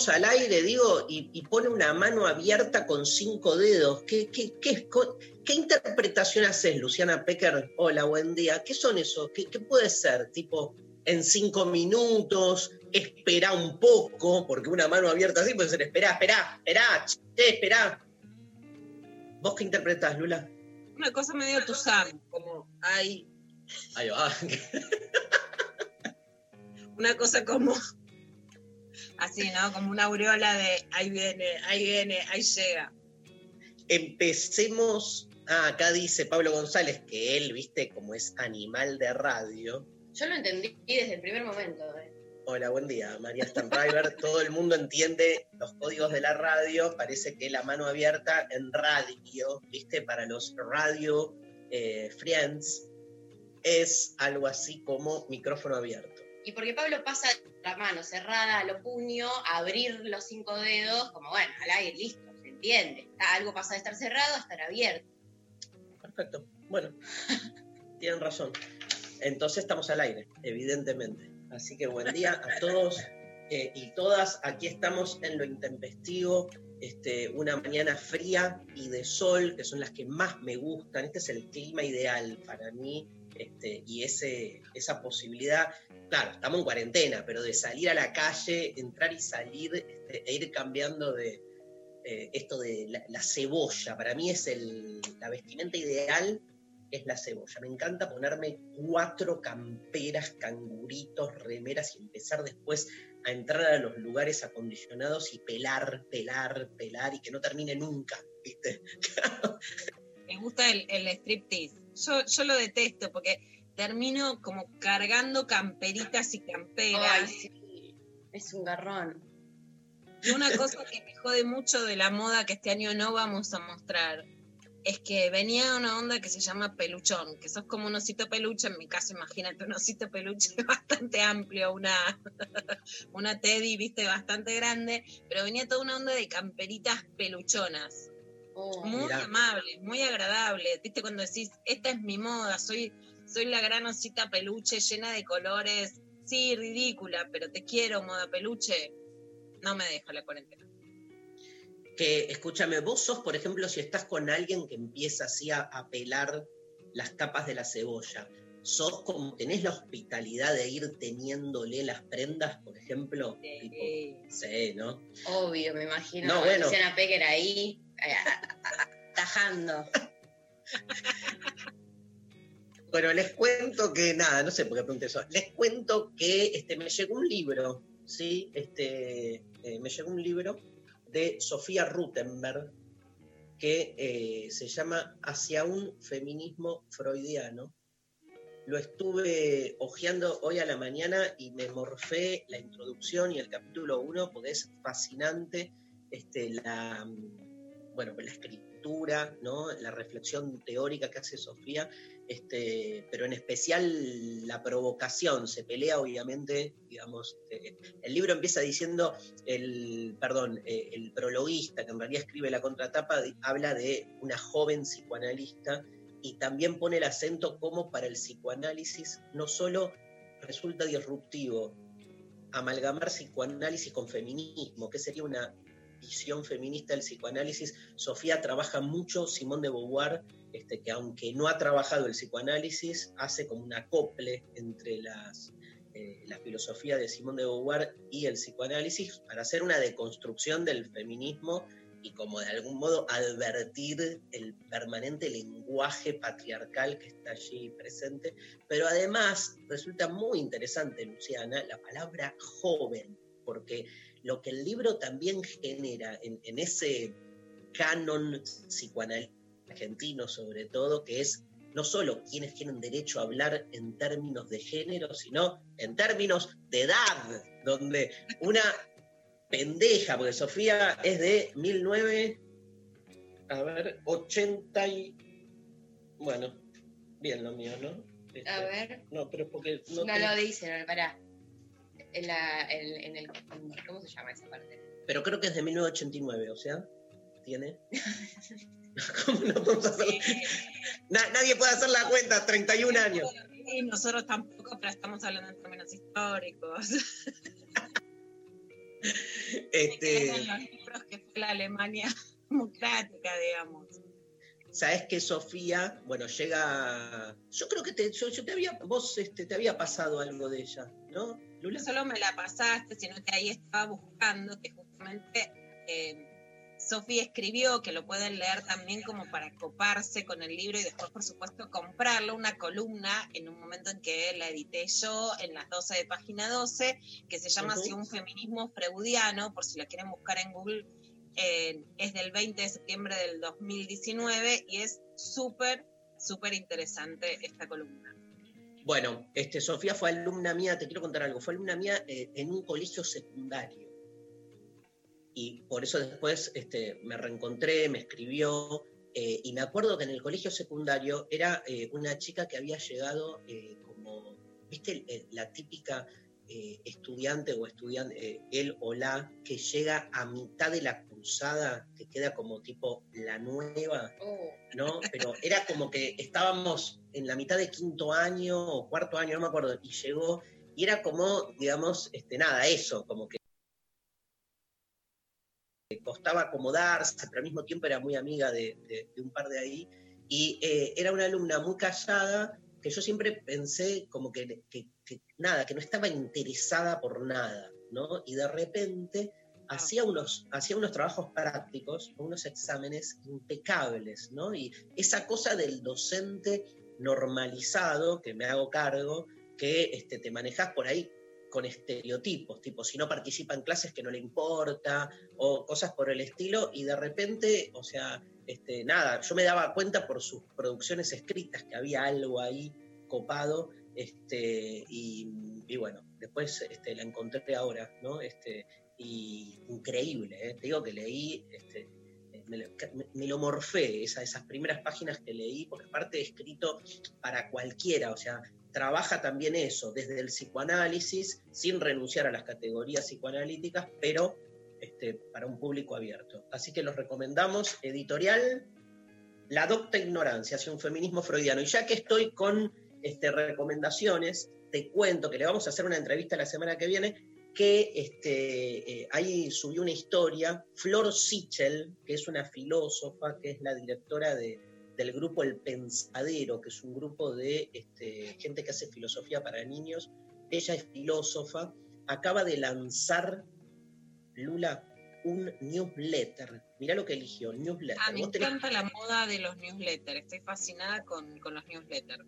Estamos al aire, digo, y, y pone una mano abierta con cinco dedos. ¿Qué, qué, qué, interpretación haces, Luciana Pecker? Hola, buen día. ¿Qué son esos? ¿Qué, qué puede ser? Tipo, en cinco minutos, espera un poco, porque una mano abierta así puede ser, espera, espera, espera, che, espera. ¿Vos qué interpretás, Lula? Una cosa medio Tuzán, como hay Ahí va. una cosa como así, ¿no? Como una aureola de ahí viene, ahí viene, ahí llega. Empecemos. Ah, acá dice Pablo González que él, viste, como es animal de radio. Yo lo entendí desde el primer momento. eh. Hola, buen día, María Stanriver. Todo el mundo entiende los códigos de la radio. Parece que la mano abierta en radio, viste, para los radio eh, friends, es algo así como micrófono abierto. Y porque Pablo pasa la mano cerrada a lo puño, a abrir los cinco dedos, como bueno, al aire, listo, se entiende. Algo pasa de estar cerrado a estar abierto. Perfecto. Bueno, tienen razón. Entonces estamos al aire, evidentemente. Así que buen día a todos eh, y todas. Aquí estamos en lo intempestivo. Este, una mañana fría y de sol, que son las que más me gustan. Este es el clima ideal para mí. Este, y ese, esa posibilidad, claro, estamos en cuarentena, pero de salir a la calle, entrar y salir este, e ir cambiando de, eh, esto de la, la cebolla. Para mí es el, la vestimenta ideal, es la cebolla. Me encanta ponerme cuatro camperas, canguritos, remeras y empezar después a entrar a los lugares acondicionados y pelar, pelar, pelar y que no termine nunca, ¿viste? Me gusta el, el striptease. Yo, yo lo detesto porque termino como cargando camperitas y camperas. Ay, sí, es un garrón. Y una cosa que me jode mucho de la moda que este año no vamos a mostrar es que venía una onda que se llama peluchón, que sos como un osito peluche, en mi caso imagínate un osito peluche bastante amplio, una, una teddy, viste, bastante grande, pero venía toda una onda de camperitas peluchonas, Oh, muy Mirá. amables, muy agradables, viste, cuando decís, esta es mi moda, soy, soy la gran osita peluche llena de colores, sí, ridícula, pero te quiero, moda peluche, no me deja la cuarentena. Que, escúchame, vos sos, por ejemplo, si estás con alguien que empieza así a, a pelar las capas de la cebolla, sos como, tenés la hospitalidad de ir teniéndole las prendas, por ejemplo. Tipo, sí, ¿no? obvio, me imagino. No, a bueno. Luciana Pecker ahí, tajando. Bueno, les cuento que, nada, no sé por qué pregunté eso. Les cuento que este, me llegó un libro, ¿sí? Este, eh, me llegó un libro de Sofía Rutenberg que eh, se llama Hacia un feminismo freudiano. Lo estuve hojeando hoy a la mañana y me morfé la introducción y el capítulo 1 porque es fascinante este, la, bueno, la escritura, ¿no? la reflexión teórica que hace Sofía este, pero en especial la provocación, se pelea obviamente, digamos, eh, el libro empieza diciendo, el, perdón, eh, el prologuista, que en realidad escribe la contratapa, habla de una joven psicoanalista y también pone el acento como para el psicoanálisis no solo resulta disruptivo amalgamar psicoanálisis con feminismo, que sería una visión feminista del psicoanálisis. Sofía trabaja mucho Simón de Beauvoir, este, que aunque no ha trabajado el psicoanálisis, hace como un acople entre las, eh, la filosofía de Simón de Beauvoir y el psicoanálisis para hacer una deconstrucción del feminismo y como de algún modo advertir el permanente lenguaje patriarcal que está allí presente. Pero además resulta muy interesante, Luciana, la palabra joven, porque lo que el libro también genera en, en ese canon psicoanalítico argentino sobre todo, que es no solo quienes tienen derecho a hablar en términos de género, sino en términos de edad, donde una pendeja, porque Sofía es de 19, a ver, 80 y... Bueno, bien lo mío, ¿no? Este, A ver. No, pero porque... No, No te- lo dice, no, pará. En, la, en, en el. ¿Cómo se llama esa parte? Pero creo que es de 1989, o sea, tiene... ¿Cómo no podemos hacer? Na- nadie puede hacer la cuenta, 31 años. Y nosotros tampoco, pero estamos hablando en términos históricos. Este, los libros que fue la Alemania democrática, digamos. Sabes que Sofía, bueno, llega. Yo creo que te, yo, yo te había, vos este, te había pasado algo de ella, ¿no, No Lula? solo me la pasaste, sino que ahí estaba buscando que justamente eh, Sofía escribió, que lo pueden leer también como para coparse con el libro y después, por supuesto, comprarlo, una columna en un momento en que la edité yo en las 12 de página 12, que se llama así un feminismo freudiano, por si la quieren buscar en Google, eh, es del 20 de septiembre del 2019 y es súper, súper interesante esta columna. Bueno, este, Sofía fue alumna mía, te quiero contar algo, fue alumna mía eh, en un colegio secundario. Y por eso después este, me reencontré, me escribió, eh, y me acuerdo que en el colegio secundario era eh, una chica que había llegado como, viste, la típica eh, estudiante o estudiante, eh, él o la, que llega a mitad de la cruzada, que queda como tipo la nueva, Oh, ¿no? Pero era como que estábamos en la mitad de quinto año o cuarto año, no me acuerdo, y llegó, y era como, digamos, este, nada, eso, como que costaba acomodarse, pero al mismo tiempo era muy amiga de, de- de un par de ahí, y eh, era una alumna muy callada, que yo siempre pensé como que, que- que nada, que no estaba interesada por nada, ¿no? Y de repente hacía unos, hacía unos trabajos prácticos, unos exámenes impecables, ¿no? Y esa cosa del docente normalizado, que me hago cargo, que este, te manejas por ahí con estereotipos, tipo si no participa en clases que no le importa, o cosas por el estilo, y de repente, o sea, este, nada, yo me daba cuenta por sus producciones escritas que había algo ahí copado, este, y, bueno, después este, la encontré ahora, ¿no? Este, y increíble, ¿eh? te digo que leí, este, me, lo- me- morfé, esa- esas primeras páginas que leí, porque aparte escrito para cualquiera, o sea, trabaja también eso, desde el psicoanálisis, sin renunciar a las categorías psicoanalíticas, pero este, para un público abierto. Así que los recomendamos, editorial La Docta Ignorancia, hacia un feminismo freudiano. Y ya que estoy con este, recomendaciones, te cuento que le vamos a hacer una entrevista la semana que viene, que este, eh, ahí subió una historia, Flor Sichel, que es una filósofa, que es la directora de, del grupo El Pensadero, que es un grupo de este, gente que hace filosofía para niños. Ella es filósofa, acaba de lanzar, Lula, un newsletter. Mirá lo que eligió, newsletter. Ah, me Vos tenés- encanta la moda de los newsletters. Estoy fascinada con, con los newsletters.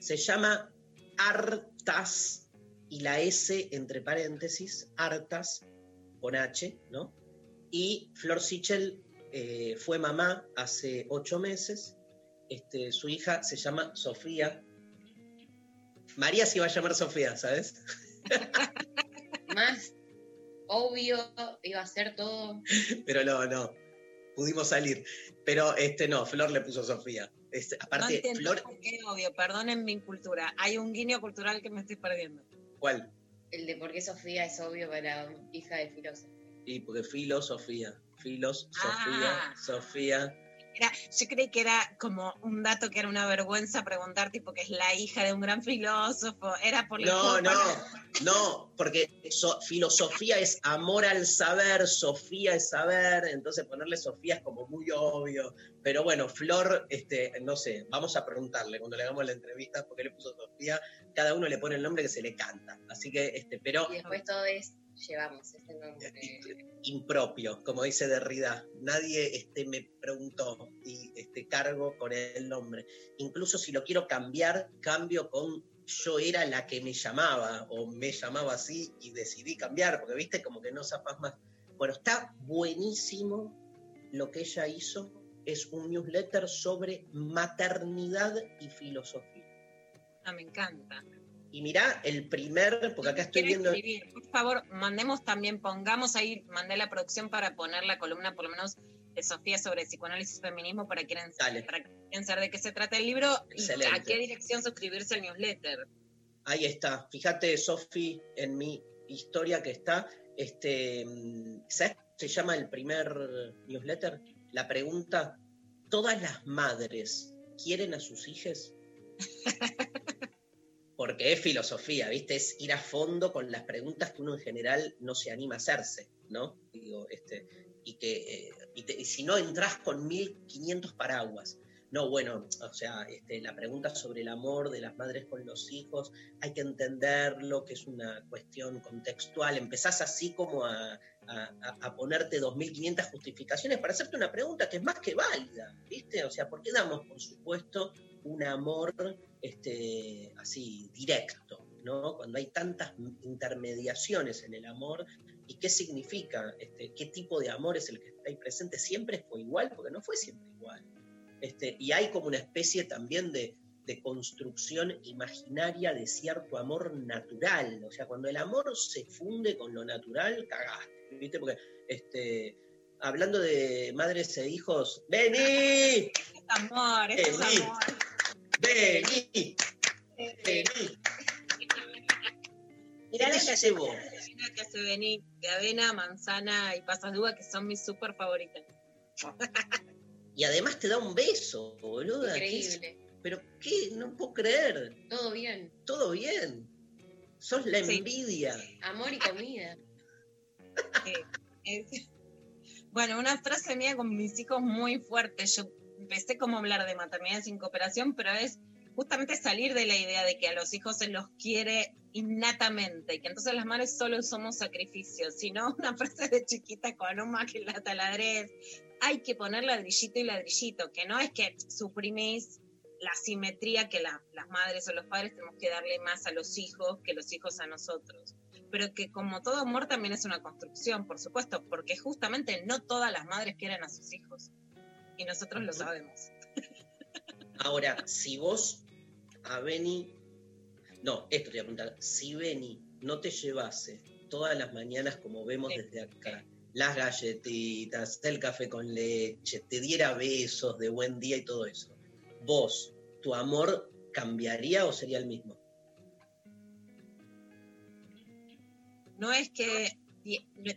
se llama Artas y la S entre paréntesis, Artas con H, ¿no? Y Flor Sichel eh, fue mamá hace ocho meses. Este, su hija se llama Sofía. María se iba a llamar Sofía, ¿sabes? más obvio iba a ser todo. Pero no, no. Pudimos salir. Pero este no, Flor le puso Sofía. Este, aparte, Flor, por qué, obvio. Perdonen mi cultura. Hay un guiño cultural que me estoy perdiendo. ¿cuál? El de por qué Sofía es obvio para hija de filósofo. Y porque Filo, Sofía. Filos, Ah. Sofía, Sofía. Era, yo creí que era como un dato que era una vergüenza preguntar, tipo que es la hija de un gran filósofo. Era por No, no, no, porque so- filosofía es amor al saber, Sofía es saber, entonces ponerle Sofía es como muy obvio. Pero bueno, Flor, este, no sé, vamos a preguntarle cuando le hagamos la entrevista por qué le puso Sofía, cada uno le pone el nombre que se le canta. Así que, este, pero Y después todos llevamos este nombre. impropio, como dice Derrida. Nadie este, me preguntó y este, cargo con el nombre. Incluso si lo quiero cambiar, cambio con yo era la que me llamaba o me llamaba así y decidí cambiar, porque viste como que no zapas más. Bueno, está buenísimo lo que ella hizo. Es un newsletter sobre maternidad y filosofía. Ah, me encanta. Y mirá, el primer, porque acá estoy viendo... escribir. Por favor, mandemos también, pongamos ahí, mandé la producción para poner la columna, por lo menos, de Sofía sobre psicoanálisis y feminismo para quieran, Dale. para saber de qué se trata el libro y a qué dirección suscribirse al newsletter. Ahí está. Fíjate, Sofi, en mi historia que está. Este, ¿Sabes se llama el primer newsletter? La pregunta: ¿Todas las madres quieren a sus hijos? Porque es filosofía, ¿viste? Es ir a fondo con las preguntas que uno en general no se anima a hacerse, ¿no? Digo, este, y que eh, si no entras con 1500 paraguas. No, bueno, o sea, este, la pregunta sobre el amor de las madres con los hijos, hay que entenderlo, que es una cuestión contextual. Empezás así como a, a- a- a ponerte 2.500 justificaciones para hacerte una pregunta que es más que válida, ¿viste? O sea, ¿por qué damos, por supuesto, un amor este, así directo, ¿no? Cuando hay tantas intermediaciones en el amor, ¿y qué significa? Este, ¿Qué tipo de amor es el que está ahí presente? ¿Siempre fue igual? Porque no fue siempre igual. Este, y hay como una especie también de, de construcción imaginaria de cierto amor natural. O sea, cuando el amor se funde con lo natural, cagaste, ¿viste? Porque, este, hablando de madres e hijos, ¡vení! Es amor, es amor. ¡Vení! ¡Vení! Mirá ¿Qué las te llevó? galletitas de avena que hace venir de avena, manzana y pasas de uva, que son mis súper favoritas. Y además te da un beso, boluda. Increíble. Pero qué, no puedo creer. Todo bien. Todo bien. Sos la Sí. envidia. Amor y comida. Eh, Bueno, una frase mía con mis hijos muy fuerte. Yo empecé como a hablar de maternidad sin cooperación, pero es justamente salir de la idea de que a los hijos se los quiere innatamente que entonces las madres solo somos sacrificios, sino una frase de chiquita con un más que la taladrez. Hay que poner ladrillito y ladrillito, que no es que suprimís la simetría que la- las madres o los padres tenemos que darle más a los hijos que los hijos a nosotros pero que como todo amor también es una construcción, por supuesto, porque justamente no todas las madres quieren a sus hijos. Y nosotros lo sabemos. Ahora, si vos a Beni, no, esto te voy a preguntar, si Beni no te llevase todas las mañanas como vemos Sí. desde acá, las galletitas, el café con leche, te diera besos de buen día y todo eso, vos, tu amor cambiaría o sería el mismo? No es que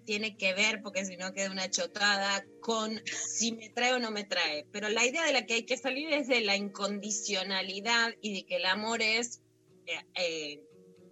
tiene que ver, porque si no queda una chotada, con si me trae o no me trae. Pero la idea de la que hay que salir es de la incondicionalidad y de que el amor es, eh, eh,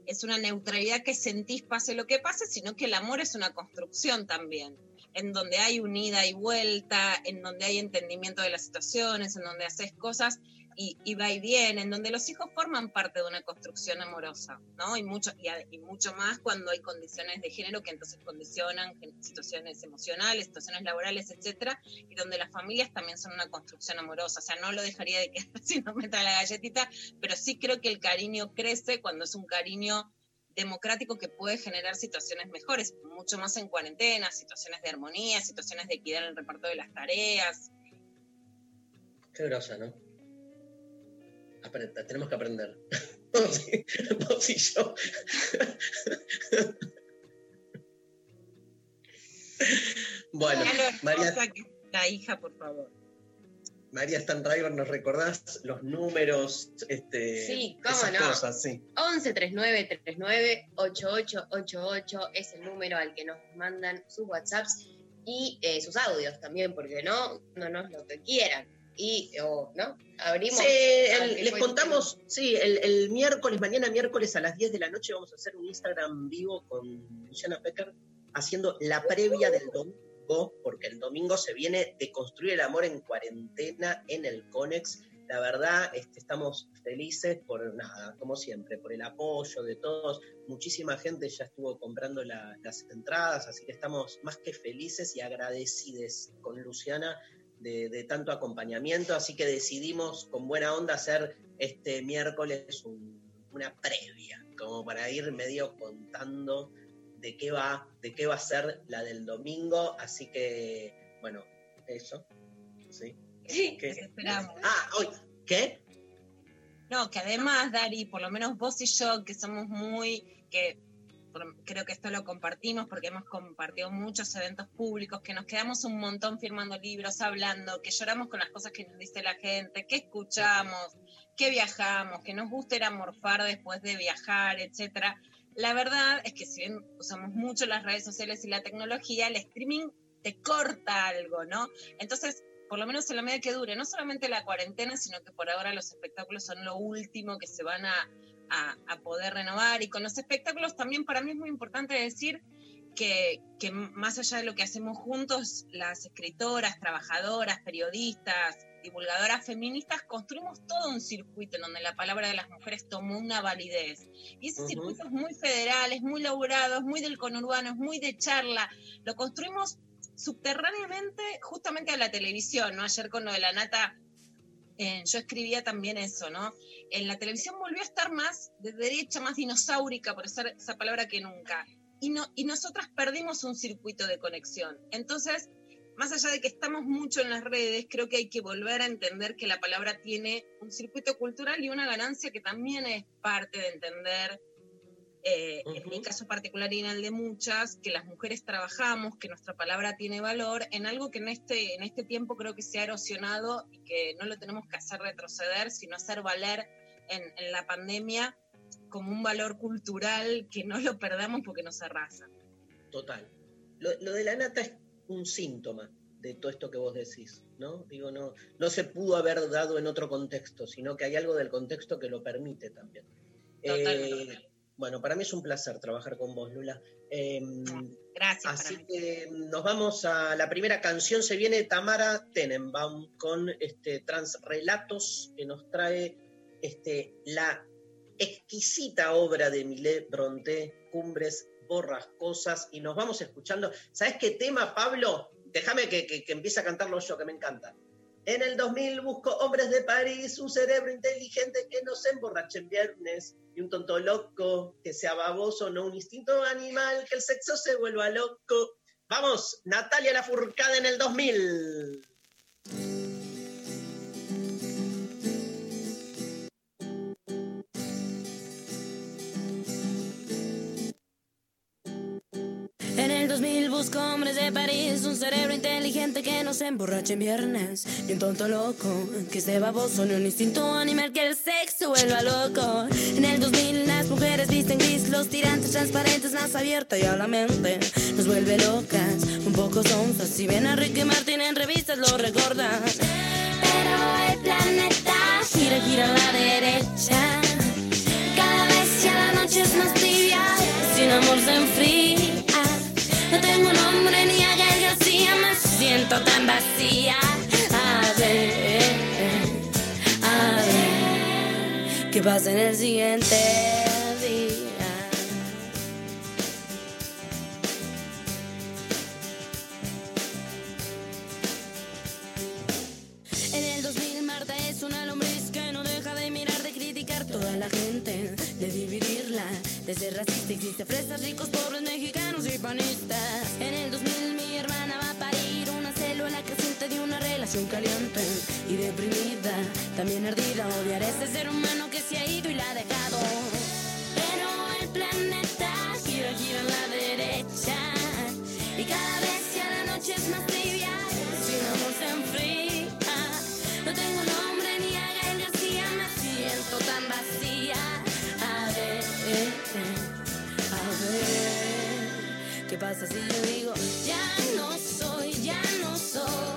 es una neutralidad que sentís pase lo que pase, sino que el amor es una construcción también, en donde hay unida y vuelta, en donde hay entendimiento de las situaciones, en donde haces cosas y, y va y viene, en donde los hijos forman parte de una construcción amorosa, ¿no? Y mucho, y, mucho más cuando hay condiciones de género que entonces condicionan situaciones emocionales, situaciones laborales, etcétera, y donde las familias también son una construcción amorosa. O sea, no lo dejaría de que si no me trae la galletita, pero sí creo que el cariño crece cuando es un cariño democrático que puede generar situaciones mejores, mucho más en cuarentena, situaciones de armonía, situaciones de equidad en el reparto de las tareas. Qué grosa, ¿no? Tenemos que aprender. vos, y, yo. bueno, María, la hija, por favor. María Stanriver, ¿nos recordás los números? Este, Sí, cómo esas no. cosas, sí. 11 39 39 8888 es el número al que nos mandan sus WhatsApps y eh, sus audios también, porque no, no nos lo que quieran. Y, o, ¿no? Abrimos. Sí, el- les contamos, sí, el, el miércoles, mañana miércoles a las 10 de la noche vamos a hacer un Instagram vivo con Luciana Pecker haciendo la previa del domingo, porque el domingo se viene de construir el amor en cuarentena en el Conex la verdad este, estamos felices por nada, como siempre, por el apoyo de todos. Muchísima gente ya estuvo comprando la- las entradas, así que estamos más que felices y agradecidos con Luciana de, de tanto acompañamiento, así que decidimos con buena onda hacer este miércoles un- una previa, como para ir medio contando de qué va, de qué va a ser la del domingo, así que, bueno, eso, ¿sí? Que ¿Qué? esperamos. Ah, hoy, ¿qué? No, que además, Dari, por lo menos vos y yo, que somos muy, que creo que esto lo compartimos porque hemos compartido muchos eventos públicos, que nos quedamos un montón firmando libros, hablando, que lloramos con las cosas que nos dice la gente, que escuchamos, que viajamos, que nos gusta ir a morfar después de viajar, etcétera. La verdad es que si bien usamos mucho las redes sociales y la tecnología, el streaming te corta algo, ¿no? Entonces, por lo menos en la medida que dure, no solamente la cuarentena, sino que por ahora los espectáculos son lo último que se van a, a- a poder renovar. Y con los espectáculos también para mí es muy importante decir que, que más allá de lo que hacemos juntos, las escritoras, trabajadoras, periodistas, divulgadoras feministas, construimos todo un circuito en donde la palabra de las mujeres tomó una validez. Y ese Ujú. circuito es muy federal, es muy laburado, es muy del conurbano, es muy de charla. Lo construimos subterráneamente justamente a la televisión, ¿no? Ayer con lo de la nata, eh, yo escribía también eso, ¿no? En la televisión volvió a estar más de derecha, más dinosaurica, por usar esa palabra que nunca. Y, no, y nosotras perdimos un circuito de conexión. Entonces, más allá de que estamos mucho en las redes, creo que hay que volver a entender que la palabra tiene un circuito cultural y una ganancia que también es parte de entender eh, en mi caso particular y en el de muchas, que las mujeres trabajamos, que nuestra palabra tiene valor, en algo que en este, en este tiempo creo que se ha erosionado y que no lo tenemos que hacer retroceder, sino hacer valer en, en la pandemia como un valor cultural que no lo perdamos porque nos arrasa. Total. Lo, lo de la nata es un síntoma de todo esto que vos decís, ¿no? Digo, no, no se pudo haber dado en otro contexto, sino que hay algo del contexto que lo permite también. Totalmente. Eh, bueno, para mí es un placer trabajar con vos, Lula. Eh, Gracias. para así mí. que nos vamos a la primera canción. Se viene Tamara Tenenbaum con este Transrelatos que nos trae este, la exquisita obra de Millet Bronté, Cumbres Borrascosas. Y nos vamos escuchando. ¿Sabes qué tema, Pablo? Déjame que, que, que empiece a cantarlo yo, que me encanta. En el 2000 busco hombres de París, un cerebro inteligente que no se emborrache en viernes y un tonto loco que sea baboso, no un instinto animal, que el sexo se vuelva loco. Vamos, Natalia Lafourcade en el 2000. Busco hombres de París, un cerebro inteligente que no se emborrache en viernes, y un tonto loco que esté baboso, ni un instinto animal que el sexo vuelva loco. En el 2000 las mujeres visten gris, los tirantes transparentes, más abierta y a la mente nos vuelve locas, un poco sonzas. Si ven a Ricky Martin en revistas lo recordan. Pero el planeta gira, gira a la derecha. Cada vez ya la noche es más tibia, sin amor se enfría. Tengo nombre ni a García, me siento tan vacía. A ver, a ver, ¿qué pasa en el siguiente dividirla, de ser racista. Existe fresas, ricos, pobres, mexicanos y panistas. En el 2000 mi hermana va a parir una célula creciente de una relación caliente y deprimida, también ardida. Odiar a ese ser humano que se ha ido y la ha dejado. ¿Qué pasa si yo digo ya no soy, ya no soy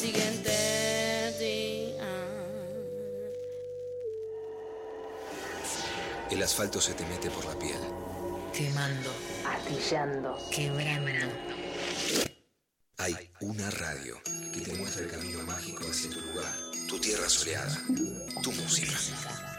siguiente día? El asfalto se te mete por la piel. Quemando, astillando, quebrando. Hay una radio que te muestra el camino mágico hacia tu lugar, tu tierra soleada, tu música.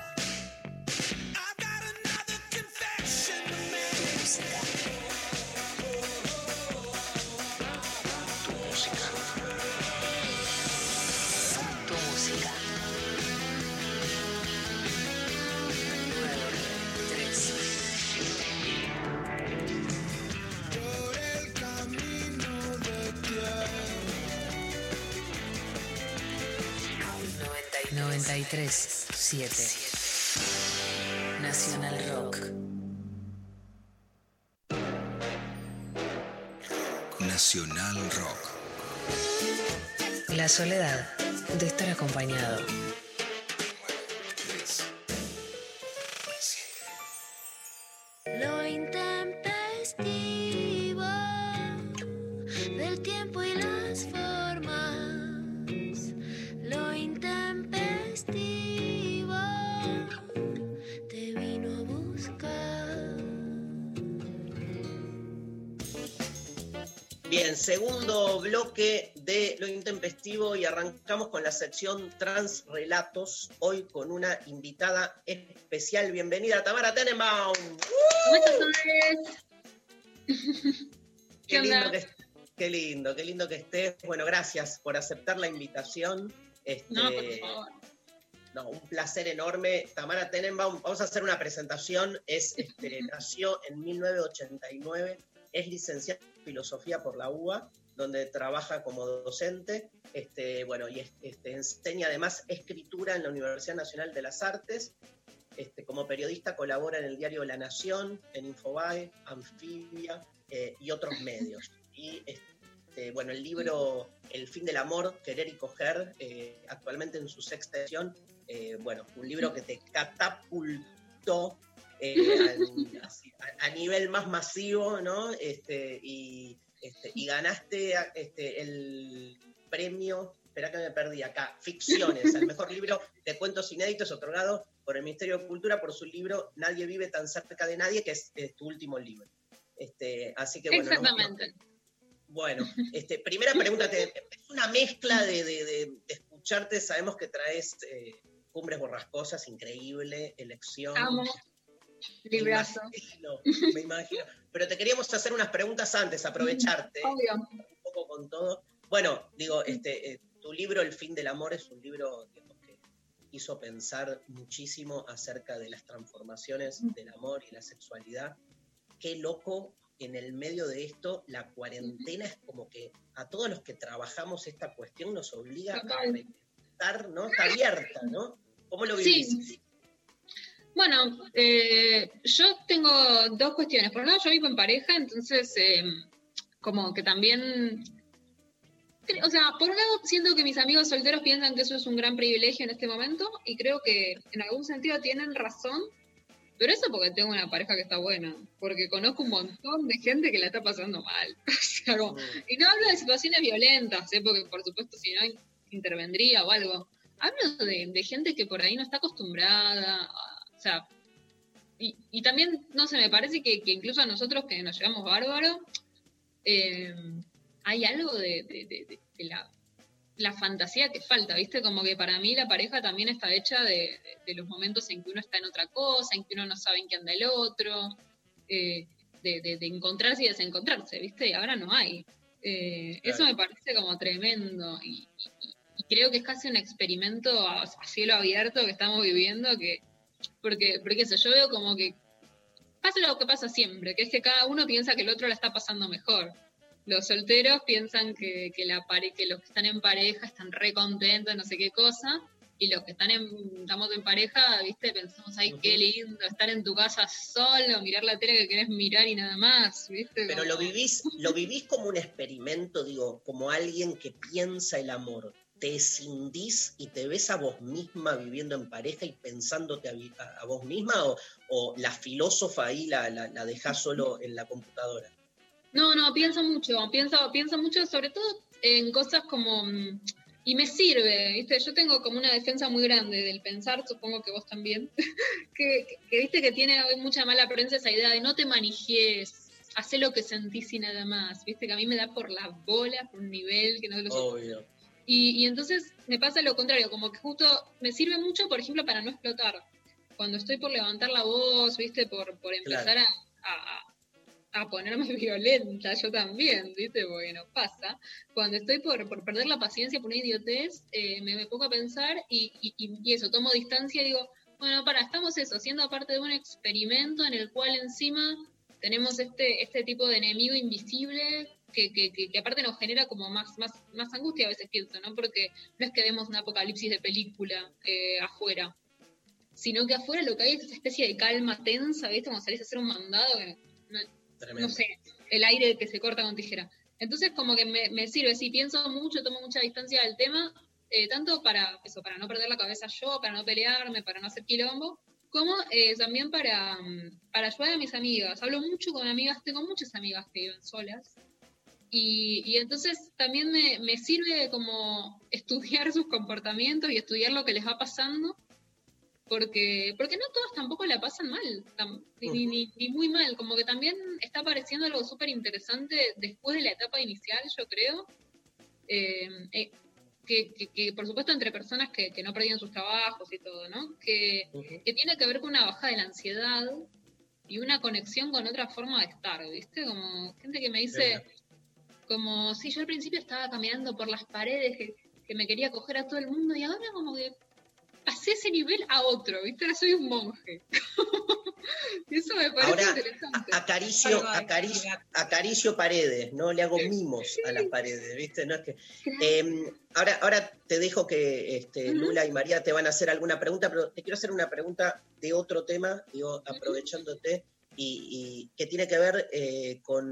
93 7 Nacional Rock. Nacional Rock. La soledad de estar acompañado. Bien, segundo bloque de Lo Intempestivo y arrancamos con la sección Trans Relatos, hoy con una invitada especial. Bienvenida, Tamara Tenenbaum. ¿Cómo estás, Qué ¿Qué lindo, que, qué lindo, qué lindo que estés. Bueno, gracias por aceptar la invitación. Este, No, por favor. no, un placer enorme. Tamara Tenenbaum, vamos a hacer una presentación. Es, este, nació en 1989, es licenciada en filosofía por la UBA, donde trabaja como docente. Este, bueno, y es- este, enseña además escritura en la Universidad Nacional de las Artes. Este, como periodista colabora en el diario La Nación, en Infobae, Anfibia eh, y otros medios. Y bueno, el libro El fin del amor, querer y coger, eh, actualmente en su sexta edición, eh, bueno, un libro que te catapultó eh, a, a nivel más masivo, ¿no? Este, y, este, y ganaste este, el premio, espera que me perdí acá, Ficciones, el mejor libro de cuentos inéditos otorgado por el Ministerio de Cultura por su libro Nadie vive tan cerca de nadie, que es, es tu último libro. Este, así que bueno, no- Exactamente. bueno, este, primera pregunta, es una mezcla de, de- de- de escucharte, sabemos que traes eh, Cumbres Borrascosas, increíble, elección. Amo. Me Librazo. imagino, me imagino. Pero te queríamos hacer unas preguntas antes, aprovecharte Obvio. un poco con todo. Bueno, digo, este, eh, tu libro El fin del amor es un libro digamos, que hizo pensar muchísimo acerca de las transformaciones del amor y la sexualidad. Qué loco en el medio de esto, la cuarentena es como que a todos los que trabajamos esta cuestión nos obliga a repensar, ¿no? Está abierta, ¿no? ¿Cómo lo Sí. Bueno, eh, yo tengo dos cuestiones. Por un lado, yo vivo en pareja, entonces, eh, como que también. O sea, por un lado, siento que mis amigos solteros piensan que eso es un gran privilegio en este momento, y creo que en algún sentido tienen razón, pero eso porque tengo una pareja que está buena, porque conozco un montón de gente que la está pasando mal. O sea, como- y no hablo de situaciones violentas, ¿eh? porque por supuesto si no intervendría o algo. Hablo de, de gente que por ahí no está acostumbrada, a- o sea, y, y también, no sé, me parece que, que incluso a nosotros que nos llevamos bárbaro, eh, hay algo de, de- de- de- de la, la fantasía que falta, ¿viste? Como que para mí la pareja también está hecha de, los momentos en que uno está en otra cosa, en que uno no sabe en qué anda el otro, eh, de, de- de encontrarse y desencontrarse, ¿viste? Y ahora no hay. Eh, Eso me parece como tremendo y, y- y creo que es casi un experimento a, a cielo abierto que estamos viviendo, que porque, porque eso, yo veo como que pasa lo que pasa siempre, que es que cada uno piensa que el otro la está pasando mejor. Los solteros piensan que, que, la pare que los que están en pareja están re contentos, no sé qué cosa, y los que están en, estamos en pareja, viste, pensamos, ay, qué lindo, estar en tu casa solo, mirar la tele que querés mirar y nada más, viste. Pero Como- lo vivís, lo vivís como un experimento, digo, como alguien que piensa el amor. Te escindís y te ves a vos misma viviendo en pareja y pensándote a, vi- a- a vos misma o, o la filósofa ahí la, la, la dejás solo en la computadora. No, no, pienso mucho, pienso, pienso mucho sobre todo en cosas como... mm, Y me sirve, ¿viste? Yo tengo como una defensa muy grande del pensar, supongo que vos también, que, que- que viste que tiene hoy mucha mala prensa esa idea de no te manijes, hacé lo que sentís y nada más, ¿viste? Que a mí me da por la bola, por un nivel que no lo Obvio. Y, y entonces me pasa lo contrario, como que justo me sirve mucho, por ejemplo, para no explotar. Cuando estoy por levantar la voz, ¿viste? Por, por empezar a, a- a ponerme violenta, yo también, ¿viste? Porque no pasa. Cuando estoy por, por perder la paciencia por una idiotez, eh, me, me pongo a pensar y, y- y- y eso, tomo distancia y digo, bueno, para, estamos eso, siendo parte de un experimento en el cual encima tenemos este, este tipo de enemigo invisible que, que, que, que aparte nos genera como más, más, más angustia a veces pienso, ¿no? Porque no es que vemos un apocalipsis de película eh, afuera, sino que afuera lo que hay es esa especie de calma tensa, ¿viste? Como salís a hacer un mandado, que no, no sé, el aire que se corta con tijera. Entonces como que me, me sirve, sí, pienso mucho, tomo mucha distancia del tema, eh, tanto para eso, para no perder la cabeza yo, para no pelearme, para no hacer quilombo, como eh, también para, mm, para ayudar a mis amigas. Hablo mucho con amigas, tengo muchas amigas que viven solas. Y, y entonces también me, me sirve como estudiar sus comportamientos y estudiar lo que les va pasando, porque, porque no todos tampoco la pasan mal, tam- ni, ni- ni muy mal, como que también está apareciendo algo súper interesante después de la etapa inicial, yo creo, eh, eh, que, que- que, por supuesto entre personas que, que no perdían sus trabajos y todo, ¿no? Que, que tiene que ver con una baja de la ansiedad y una conexión con otra forma de estar, ¿viste? Como gente que me dice, como, sí, yo al principio estaba caminando por las paredes, que, que me quería coger a todo el mundo y ahora como que pasé ese nivel a otro, ¿viste? Ahora soy un monje. Y Eso me parece Ahora, interesante. Acaricio, acaricio, acaricio paredes, no le hago mimos a las paredes, ¿viste? No es que, Eh, ahora, ahora te dejo que este. Lula y María te van a hacer alguna pregunta, pero te quiero hacer una pregunta de otro tema, digo, aprovechándote, y, y que tiene que ver eh, con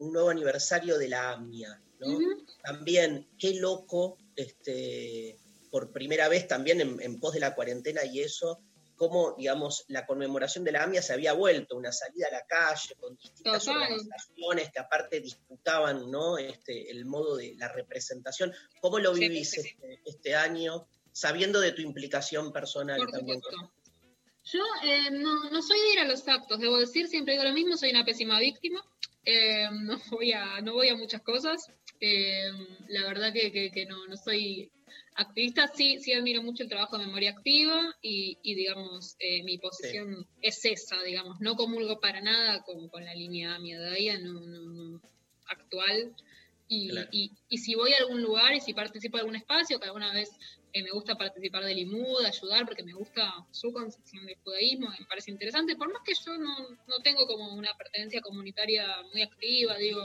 un nuevo aniversario de la AMIA, ¿no? También, qué loco, este, por primera vez también en, en pos de la cuarentena y eso, cómo, digamos, la conmemoración de la AMIA se había vuelto una salida a la calle con distintas Total. organizaciones que aparte disputaban, ¿no? Este, el modo de la representación. ¿Cómo lo Sí, vivís sí, sí. Este, este año, sabiendo de tu implicación personal Por también? supuesto. Yo eh, no, no soy de ir a los actos, debo decir, siempre digo lo mismo, soy una pésima víctima. Eh, no, voy a, no voy a muchas cosas. Eh, la verdad que, que- que no, no soy activista, sí, sí admiro mucho el trabajo de memoria activa y, y, digamos, eh, mi posición es esa, digamos, no comulgo para nada con, con la línea miedaya no, no, actual. Y, Claro. y, y si voy a algún lugar y si participo en algún espacio, que alguna vez eh, me gusta participar del IMUD, ayudar, porque me gusta su concepción del judaísmo, me parece interesante, por más que yo no, no tengo como una pertenencia comunitaria muy activa, digo,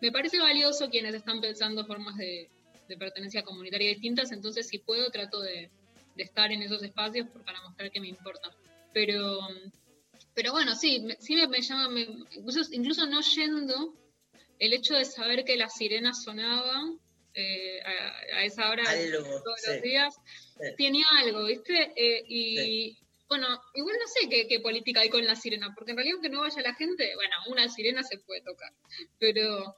me parece valioso quienes están pensando formas de, de pertenencia comunitaria distintas, entonces si puedo trato de, de estar en esos espacios para mostrar que me importa. Pero, pero bueno, sí, me- sí me, me llama, me- incluso, incluso no yendo, el hecho de saber que las sirenas sonaban eh, a, a esa hora Algo, todos sí. los días, Sí. tenía algo, ¿viste? Eh, y Sí. bueno, igual no sé qué, qué política hay con la sirena, porque en realidad aunque no vaya la gente, bueno, una sirena se puede tocar, pero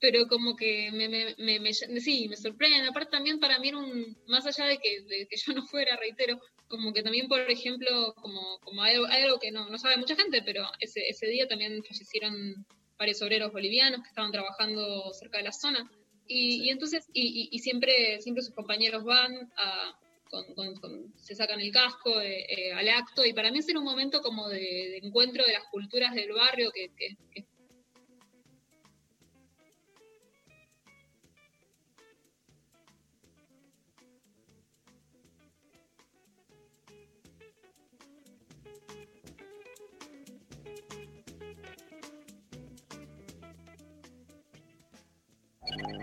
pero como que me, me, me, me- sí, me sorprende. Aparte también para mí era un, más allá de que, de que yo no fuera, reitero, como que también, por ejemplo, como, como hay, hay algo que no, no sabe mucha gente, pero ese, ese día también fallecieron varios obreros bolivianos que estaban trabajando cerca de la zona. Y, y entonces, y, y- y siempre, siempre sus compañeros van a, con- se sacan el casco eh, eh, al acto, y para mí es un momento como de, de encuentro de las culturas del barrio que, que- que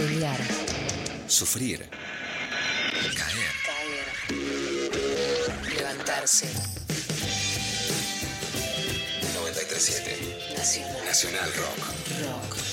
Pelear, Sufrir. Caer. caer, levantarse. 937 Nacional Nacional Rock. Rock.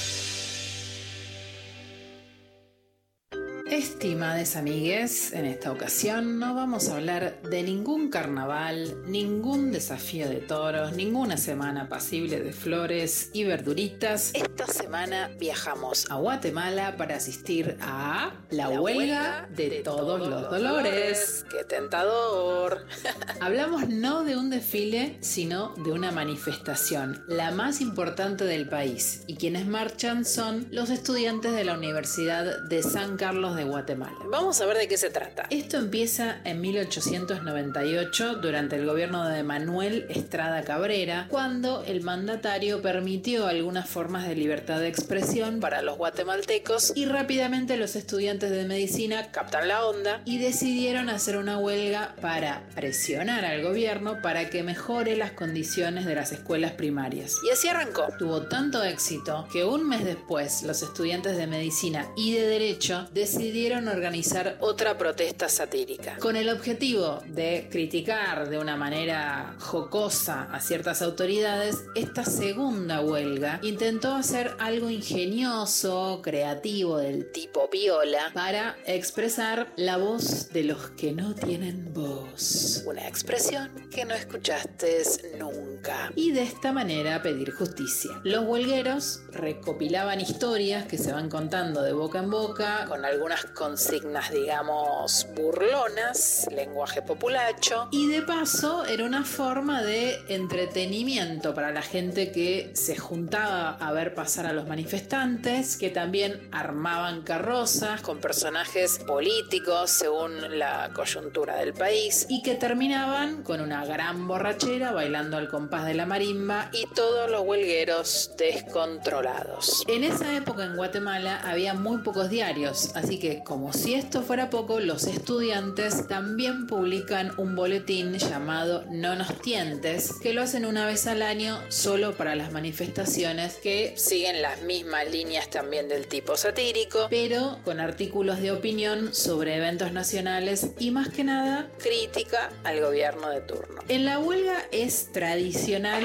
Estimades amigues, en esta ocasión no vamos a hablar de ningún carnaval, ningún desafío de toros, ninguna semana pasible de flores y verduritas. Esta semana viajamos a Guatemala para asistir a la huelga de todos los dolores. ¡Qué tentador! Hablamos no de un desfile, sino de una manifestación, la más importante del país. Y quienes marchan son los estudiantes de la Universidad de San Carlos de Guatemala. Vamos a ver de qué se trata. Esto empieza en 1898 durante el gobierno de Manuel Estrada Cabrera, cuando el mandatario permitió algunas formas de libertad de expresión para los guatemaltecos y rápidamente los estudiantes de medicina captan la onda y decidieron hacer una huelga para presionar al gobierno para que mejore las condiciones de las escuelas primarias. Y así arrancó. Tuvo tanto éxito que un mes después los estudiantes de medicina y de derecho decidieron organizar otra protesta satírica con el objetivo de criticar de una manera jocosa a ciertas autoridades. Esta segunda huelga intentó hacer algo ingenioso, creativo del tipo viola para expresar la voz de los que no tienen voz. Una expresión que no escuchaste nunca. Y de esta manera pedir justicia. Los huelgueros recopilaban historias que se van contando de boca en boca con algunas consignas, digamos, burlonas, lenguaje populacho. Y de paso era una forma de entretenimiento para la gente que se juntaba a ver pasar a los manifestantes, que también armaban carrozas con personajes políticos según la coyuntura del país y que terminaban con una gran borrachera bailando al compás de la marimba y todos los huelgueros descontrolados. En esa época en Guatemala había muy pocos diarios, así que como si esto fuera poco, los estudiantes también publican un boletín llamado No nos tientes, que lo hacen una vez al año solo para las manifestaciones que siguen las mismas líneas también del tipo satírico, pero con artículos de opinión sobre eventos nacionales y más que nada crítica al gobierno de turno. En la huelga es tradicional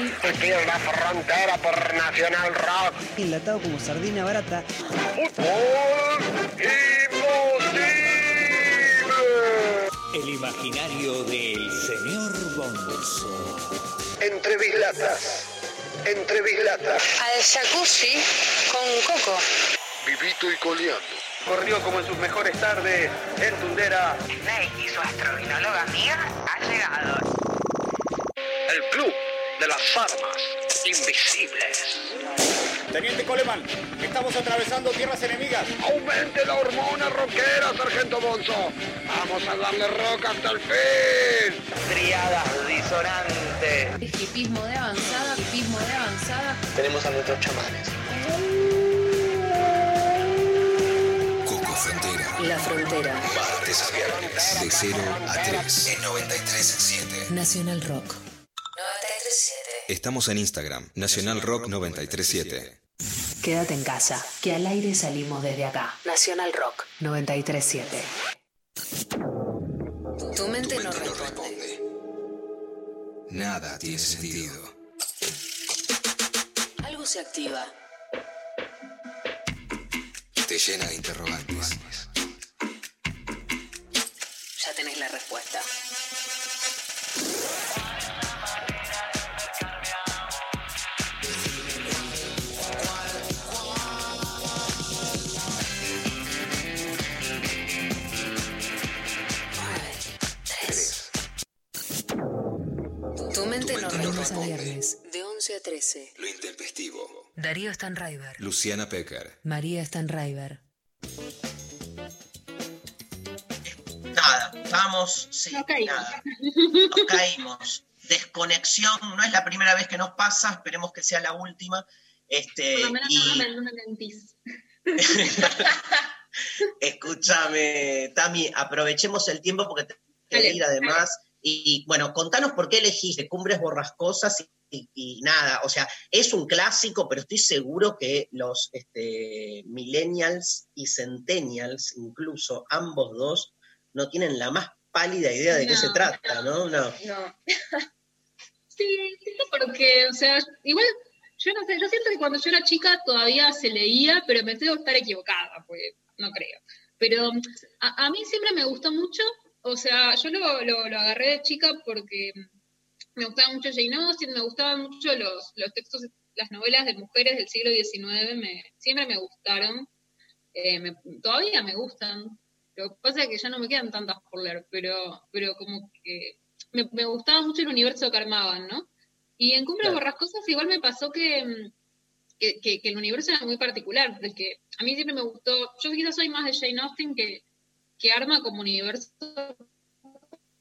la frontera por Nacional Rock. enlatado como sardina barata. ¡Fútbol imposible! El imaginario del señor Bonzo. Entre bislatas. Entre bislatas. Al jacuzzi con coco. Vivito y coleando. Corrió como en sus mejores tardes en Tundera. Snake y su astrodinóloga amiga ha llegado. El club de las armas invisibles. Teniente Coleman, estamos atravesando tierras enemigas. Aumente la hormona rockera, Sargento Bonzo. Vamos a darle rock hasta el fin. Triadas disonantes. hipismo de avanzada, hipismo de avanzada. Tenemos a nuestros chamanes. Coco. Frontera. La Frontera. Martes a viernes. De 0 a 3. En 93.7. Nacional Rock. 93.7. Estamos en Instagram. Nacional Rock 93.7. Quédate en casa, que al aire salimos desde acá. Nacional Rock 93.7. Tu mente no responde. Nada tiene sentido. Algo se activa. Te llena de interrogantes. Ya tenés la respuesta. a 13. Lo intempestivo. Darío Stanraiver. Luciana Pecker. María Stanraiver. Nada, vamos, sí, nada. Nos caímos. Desconexión, no es la primera vez que nos pasa, esperemos que sea la última. Este, Por lo menos y... no me dentista. Escúchame, Tami, aprovechemos el tiempo porque te que ir además. Y bueno, contanos por qué elegiste Cumbres Borrascosas y y nada, o sea, es un clásico, pero estoy seguro que los este, millennials y centennials, incluso ambos dos, no tienen la más pálida idea de qué se trata, ¿no? No. No. Sí, sí, porque, o sea, igual, yo no sé, yo siento que cuando yo era chica todavía se leía, pero me tengo que estar equivocada, pues no creo. Pero a, a mí siempre me gustó mucho, o sea, yo lo, lo, lo agarré de chica porque me gustaba mucho Jane Austen, me gustaban mucho los, los textos, las novelas de mujeres del siglo XIX, me, siempre me gustaron, eh, me- todavía me gustan. Lo que pasa es que ya no me quedan tantas por leer, pero, pero como que me, me gustaba mucho el universo que armaban, ¿no? Y en Cumbres Claro. Borrascosas igual me pasó que, que, que- que el universo era muy particular, porque a mí siempre me gustó, yo quizás soy más de Jane Austen que, que arma como universo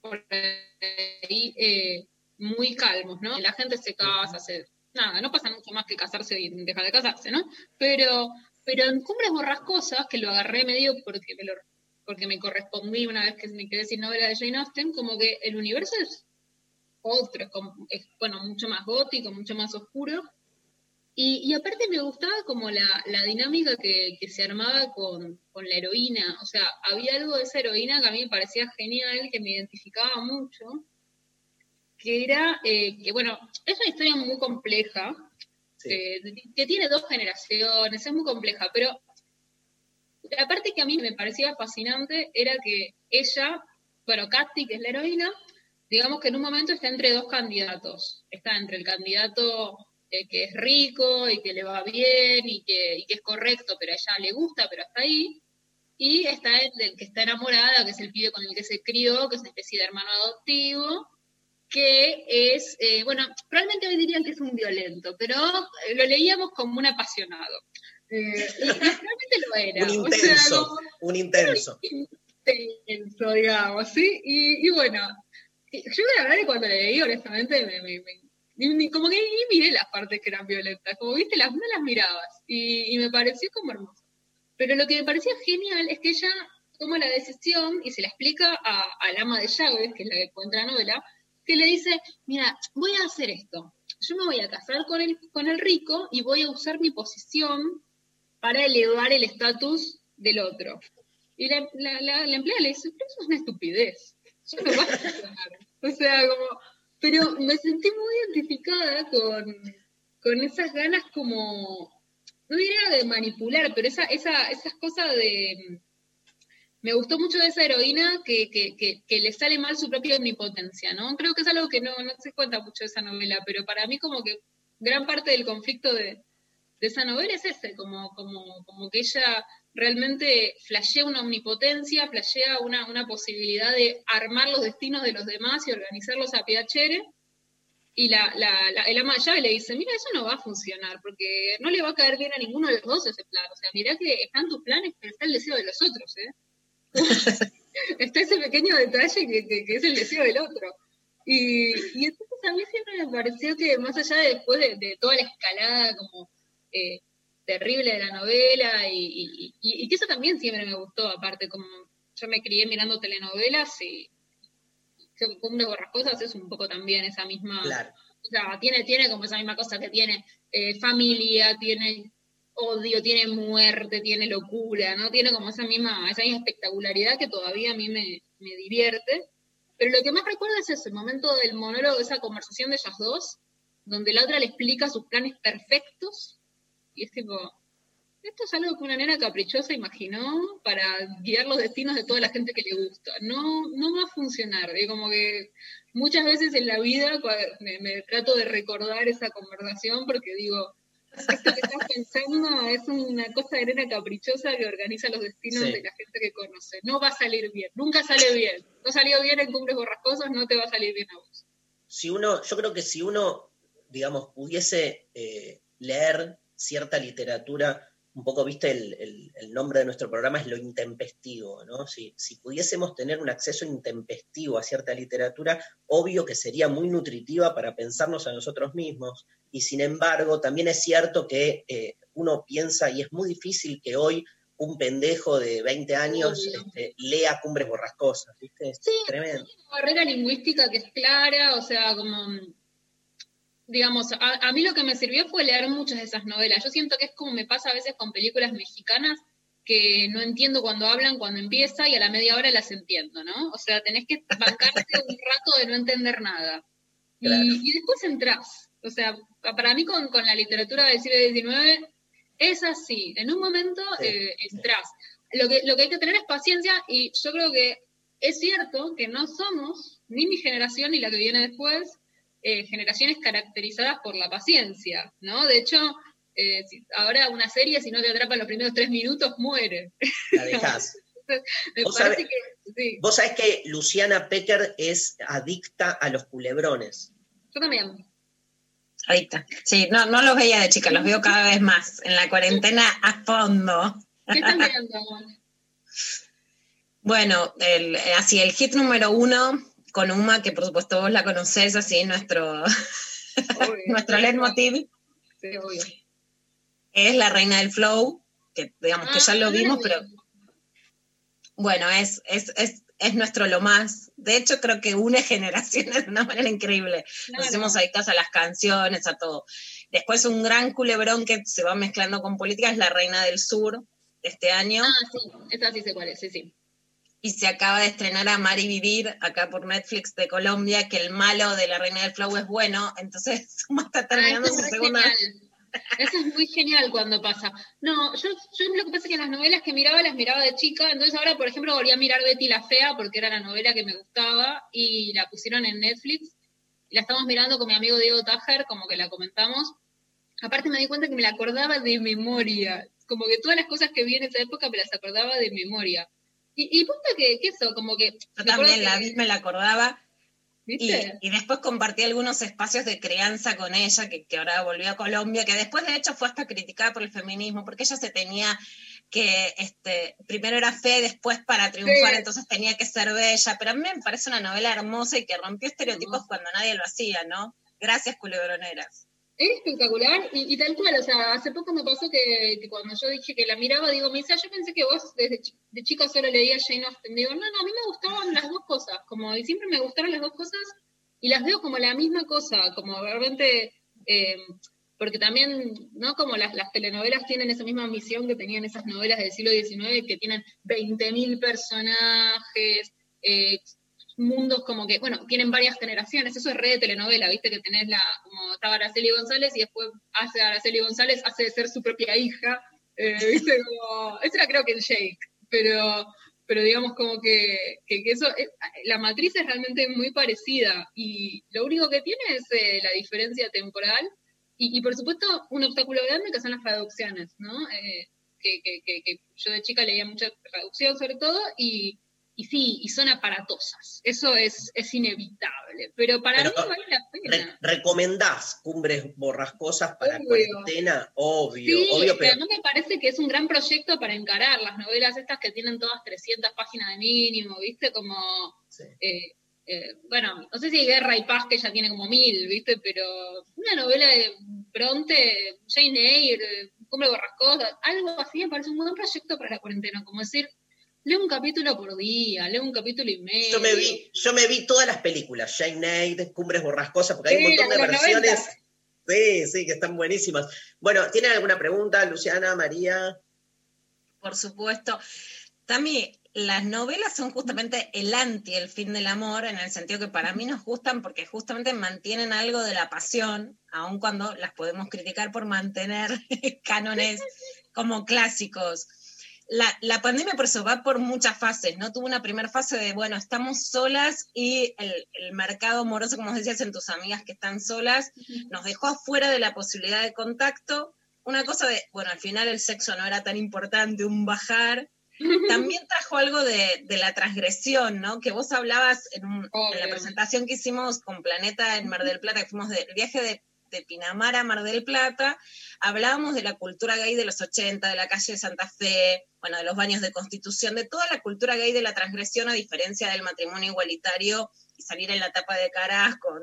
por ahí eh, muy calmos, ¿no? La gente se casa, se, nada, no pasa mucho más que casarse y dejar de casarse, ¿no? Pero, pero en Cumbres Borrascosas, que lo agarré medio porque me lo porque me correspondí una vez que me quedé sin novela de Jane Austen, como que el universo es otro, es, bueno, mucho más gótico, mucho más oscuro. Y, y aparte me gustaba como la, la dinámica que, que se armaba con, con la heroína. O sea, había algo de esa heroína que a mí me parecía genial, que me identificaba mucho, que era, eh, que bueno, es una historia muy compleja, eh, que tiene dos generaciones, es muy compleja, pero la parte que a mí me parecía fascinante era que ella, bueno, Katy, que es la heroína, digamos que en un momento está entre dos candidatos. Está entre el candidato eh, que es rico y que le va bien y que, y que es correcto, pero a ella le gusta, pero hasta ahí. Y está el del que está enamorada, que es el pibe con el que se crió, que es una especie de hermano adoptivo, que es, eh, bueno, probablemente hoy dirían que es un violento, pero eh, lo leíamos como un apasionado. Eh, y, realmente lo era. Un o sea, intenso, como- un intenso. intenso, digamos, ¿sí? Y, y bueno, yo la verdad que cuando le leí, honestamente, me, como que ni miré las partes que eran violentas, como viste, las, no las mirabas, y, y me pareció como hermoso. Pero lo que me parecía genial es que ella toma la decisión y se la explica a, al ama de llaves, que es la que cuenta la novela, que le dice, mira, voy a hacer esto, yo me voy a casar con el, con el rico y voy a usar mi posición para elevar el estatus del otro. Y la, la, empleada le dice, pero eso es una estupidez. Eso no va a funcionar. O sea, como, pero me sentí muy identificada con, con esas ganas como, no diría de manipular, pero esa, esa, esas cosas de... Me gustó mucho de esa heroína que, que, que, que le sale mal su propia omnipotencia, ¿no? Creo que es algo que no, no se cuenta mucho de esa novela, pero para mí como que gran parte del conflicto de, de esa novela es ese, como, como, como que ella realmente flashea una omnipotencia, flashea una, una posibilidad de armar los destinos de los demás y organizarlos a piacere. Y la, la, la- el ama de llave le dice, mira, eso no va a funcionar, porque no le va a caer bien a ninguno de los dos ese plan. O sea, mirá que están tus planes, pero está el deseo de los otros, ¿eh? está ese pequeño detalle que, que- que es el deseo del otro. Y, y entonces a mí siempre me pareció que más allá de después de, de toda la escalada como eh, terrible de la novela y, y- y- y que eso también siempre me gustó, aparte, como yo me crié mirando telenovelas y yo Cumbres Borrascosas es un poco también esa misma, Claro. o sea, tiene, tiene como esa misma cosa que tiene eh, familia, tiene odio, tiene muerte, tiene locura, ¿no? Tiene como esa misma, esa misma espectacularidad que todavía a mí me, me divierte. Pero lo que más recuerdo es ese momento del monólogo, esa conversación de ellas dos, donde la otra le explica sus planes perfectos y es tipo, esto es algo que una nena caprichosa imaginó para guiar los destinos de toda la gente que le gusta. No, no va a funcionar. Y como que muchas veces en la vida me, me trato de recordar esa conversación porque digo, esto que estás pensando es una cosa de nena caprichosa que organiza los destinos Sí. de la gente que conoce. No va a salir bien, nunca sale bien. No salió bien en Cumbres Borrascosas, no te va a salir bien a vos. si uno, yo creo que si uno, digamos, pudiese eh, leer cierta literatura, un poco, viste, el, el- el nombre de nuestro programa es lo intempestivo, ¿no? Si, si pudiésemos tener un acceso intempestivo a cierta literatura, obvio que sería muy nutritiva para pensarnos a nosotros mismos, y sin embargo, también es cierto que eh, uno piensa, y es muy difícil que hoy un pendejo de 20 años este, lea Cumbres Borrascosas, ¿viste? Es Sí, tremendo. una barrera lingüística que es clara, o sea, como, digamos, a, a mí lo que me sirvió fue leer muchas de esas novelas. Yo siento que es como me pasa a veces con películas mexicanas que no entiendo cuando hablan, cuando empieza, y a la media hora las entiendo, ¿no? O sea, tenés que bancarte un rato de no entender nada. Y, Claro. y después entrás. O sea, para mí con, con la literatura del siglo XIX es así. En un momento Sí, eh, entrás. Lo que, lo que hay que tener es paciencia y yo creo que es cierto que no somos, ni mi generación ni la que viene después, eh, generaciones caracterizadas por la paciencia, ¿no? De hecho, eh, si- ahora una serie, si no te atrapa en los primeros tres minutos, muere. La dejás. Me Vos parece sabés- que sí. Vos sabés que Luciana Pecker es adicta a los culebrones. Yo también. Ahorita. Sí, no, no los veía de chica, los veo cada vez más. En la cuarentena a fondo. ¿Qué están mirando? Bueno, el, así el hit número uno con Uma, que por supuesto vos la conocés, así nuestro, Obvio. nuestro leitmotiv, Sí, obvio. es La Reina del Flow, que digamos que ya Ah, lo no vimos, vi. pero bueno, es, es, es, es nuestro lo más. De hecho, creo que une generaciones de una manera increíble. Nos Claro. hacemos ahí caso a las canciones, a todo. Después un gran culebrón que se va mezclando con política es La Reina del Sur de este año. Ah, sí, esa sí sé cuál es, sí, sí. Y se acaba de estrenar a Mari Vivir acá por Netflix de Colombia, que el malo de La Reina del Flow es bueno. Entonces, Suma está terminando Ah, su eso es segunda genial. Eso es muy genial cuando pasa. No, yo, yo lo que pasa es que las novelas que miraba las miraba de chica, entonces ahora, por ejemplo, volví a mirar Betty la Fea porque era la novela que me gustaba y la pusieron en Netflix. Y la estamos mirando con mi amigo Diego Tajer, como que la comentamos. Aparte me di cuenta que me la acordaba de memoria. Como que todas las cosas que vi en esa época me las acordaba de memoria. Y, y que, que eso, como que... Yo también la que- vi, me la acordaba. Y, y después compartí algunos espacios de crianza con ella, que, que ahora volvió a Colombia, que después de hecho fue hasta criticada por el feminismo, porque ella se tenía que, este, primero era fe, después para triunfar, Sí. entonces tenía que ser bella, pero a mí me parece una novela hermosa y que rompió estereotipos cuando nadie lo hacía, ¿no? Gracias, culebroneras. Es espectacular y, tal cual, o sea, hace poco me pasó que, cuando yo dije que la miraba, digo, Misa, yo pensé que vos desde de chica solo leías Jane Austen. Digo, no, no, a mí me gustaban las dos cosas, como, y siempre me gustaron las dos cosas y las veo como la misma cosa, como realmente, eh, porque también, ¿no? Como las, las telenovelas tienen esa misma misión que tenían esas novelas del siglo XIX, que tienen 20.000 personajes, eh, mundos como que, bueno, tienen varias generaciones, eso es red de telenovela, viste que tenés la, como estaba Araceli González y después hace Araceli González, hace de ser su propia hija, eh, viste como, eso era creo que el Jake, pero, pero digamos como que, que, eso, eh, la matriz es realmente muy parecida y lo único que tiene es eh, la diferencia temporal y, y por supuesto un obstáculo grande que son las traducciones, ¿no? Eh, que, que, que yo de chica leía mucha traducción sobre todo y, y sí, y son aparatosas, eso es, es inevitable, pero para Pero, mí vale la pena. Re- ¿Recomendás cumbres borrascosas para Obvio. cuarentena? Obvio, Sí, obvio, pero además me parece que es un gran proyecto para encarar las novelas estas que tienen todas 300 páginas de mínimo, ¿viste? Como, Sí. eh, eh, bueno, no sé si Guerra y Paz que ya tiene como mil, ¿viste? Pero una novela de Bronte, Jane Eyre, Cumbre Borrascosa, algo así me parece un buen proyecto para la cuarentena, como decir, leo un capítulo por día, leo un capítulo y medio. Yo me vi, yo me vi todas las películas, Shane Aid, Cumbres Borrascosas, porque hay un montón de versiones. 90. Sí, sí, que están buenísimas. Bueno, ¿tienen alguna pregunta, Luciana, María? Por supuesto. También las novelas son justamente el anti, el fin del amor, en el sentido que para mí nos gustan porque justamente mantienen algo de la pasión, aun cuando las podemos criticar por mantener cánones como clásicos. La, la pandemia por eso va por muchas fases, ¿no? Tuvo una primera fase de, bueno, estamos solas y el, el mercado amoroso, como decías en tus amigas que están solas, nos dejó afuera de la posibilidad de contacto. Una cosa de, bueno, al final el sexo no era tan importante, un bajar. También trajo algo de, de la transgresión, ¿no? Que vos hablabas en, un- en la presentación que hicimos con Planeta en Mar del Plata, que fuimos del viaje de, de Pinamar a Mar del Plata, hablábamos de la cultura gay de los 80, de la calle de Santa Fe, bueno, de los baños de constitución, de toda la cultura gay de la transgresión, a diferencia del matrimonio igualitario y salir en la tapa de caras con...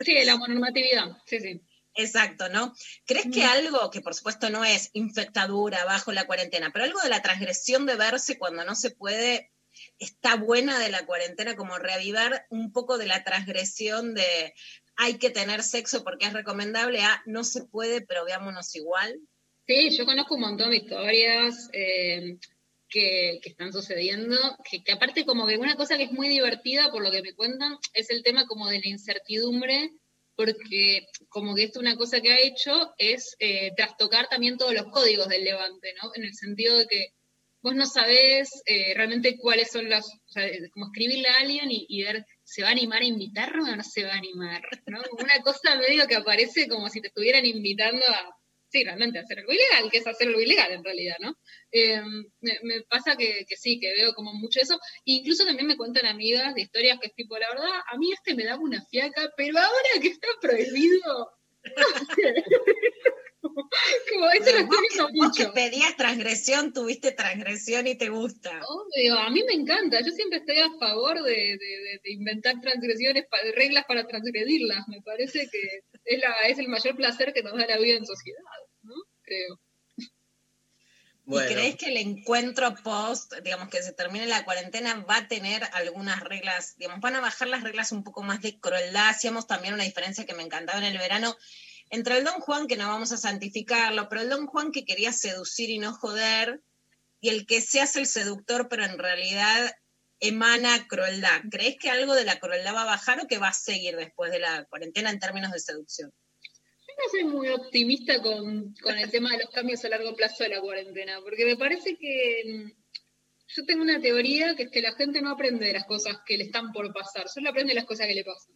Sí, la monormatividad, sí, sí. Exacto, ¿no? ¿Crees que algo, que por supuesto no es infectadura bajo la cuarentena, pero algo de la transgresión de verse cuando no se puede, está buena de la cuarentena, como reavivar un poco de la transgresión de hay que tener sexo porque es recomendable a no se puede, pero veámonos igual? Sí, yo conozco un montón de historias eh, que, están sucediendo, que, aparte como que una cosa que es muy divertida por lo que me cuentan es el tema como de la incertidumbre, porque como que esto una cosa que ha hecho es eh, trastocar también todos los códigos del levante, ¿no? En el sentido de que vos no sabés eh, realmente cuáles son las, o sea, como escribirle a alguien y ver, ¿se va a animar a invitarlo o no se va a animar? ¿no? Una cosa medio que aparece como si te estuvieran invitando a, sí, realmente a hacer algo ilegal, que es hacer algo ilegal en realidad, ¿no? Eh, me, pasa que, que sí, que veo como mucho eso. Incluso también me cuentan amigas de historias que es tipo, la verdad, a mí este me daba una fiaca, pero ahora que está prohibido. como eso lo estoy viendo Vos que mucho. pedías transgresión, tuviste transgresión y te gusta. Obvio, a mí me encanta. Yo siempre estoy a favor de, de- de- de inventar transgresiones, pa- de reglas para transgredirlas. Me parece que es, la, es el mayor placer que nos da la vida en sociedad, ¿no? Creo. Bueno. ¿Y crees que el encuentro post, digamos que se termine la cuarentena, va a tener algunas reglas, digamos, van a bajar las reglas un poco más de crueldad? Hacíamos también una diferencia que me encantaba en el verano entre el Don Juan, que no vamos a santificarlo, pero el Don Juan que quería seducir y no joder, y el que se hace el seductor, pero en realidad emana crueldad. ¿Crees que algo de la crueldad va a bajar o que va a seguir después de la cuarentena en términos de seducción? Yo no soy muy optimista con, con el tema de los cambios a largo plazo de la cuarentena, porque me parece que mm, yo tengo una teoría que es que la gente no aprende de las cosas que le están por pasar, solo aprende de las cosas que le pasan.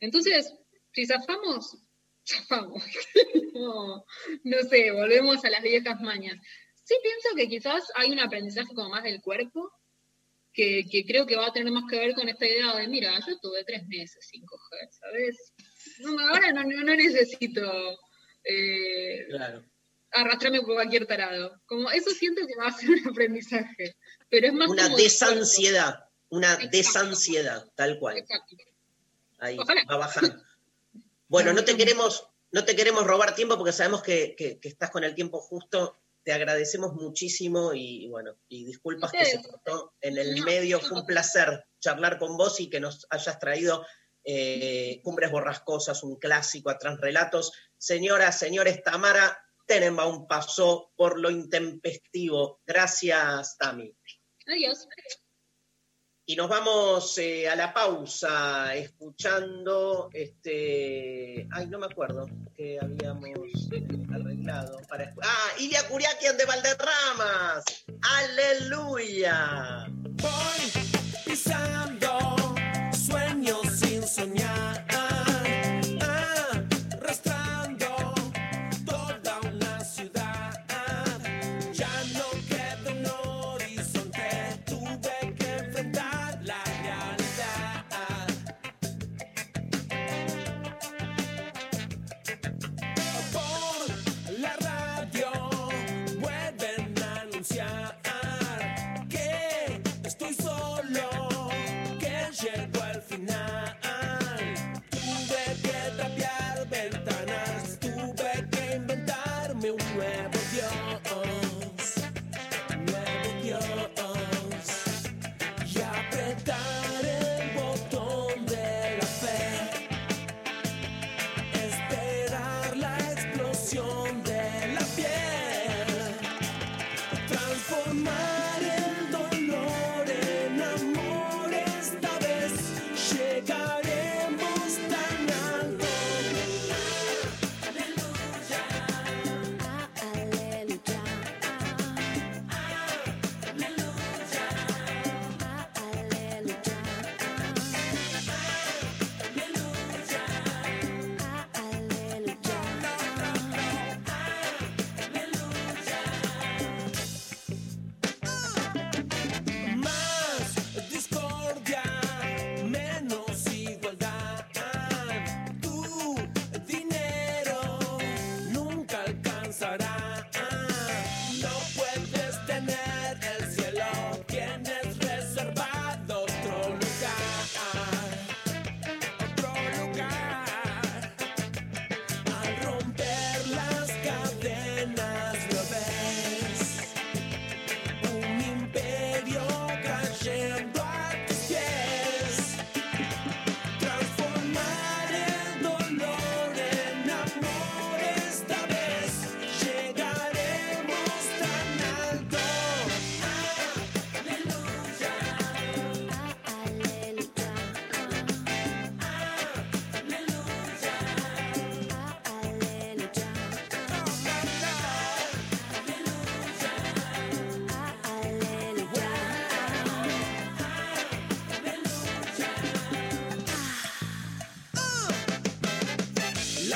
Entonces, si zafamos, zafamos. no, no sé, volvemos a las viejas mañas. Sí pienso que quizás hay un aprendizaje como más del cuerpo, que, que creo que va a tener más que ver con esta idea de, mira, yo tuve tres meses sin coger, ¿sabes? No, ahora no, no, no necesito eh, Claro. arrastrarme por cualquier tarado. Como eso siento que va a ser un aprendizaje. Pero es más Una como desansiedad, una Exacto. desansiedad, tal cual. Exacto. Ahí Ojalá. va bajando. Bueno, no te queremos, no te queremos robar tiempo porque sabemos que, que- que estás con el tiempo justo. Te agradecemos muchísimo y bueno, y disculpas que se cortó en el medio. Fue un placer charlar con vos y que nos hayas traído eh, Cumbres Borrascosas, un clásico a Transrelatos. Señoras, señores, Tamara Tenenbaum pasó por lo intempestivo. Gracias, Tami. Adiós. Y nos vamos eh, a la pausa escuchando este. Ay, no me acuerdo que habíamos arreglado para. ¡Ah! Ilia Curiaquian de Valderramas. ¡Aleluya! pisando sueños sin soñar,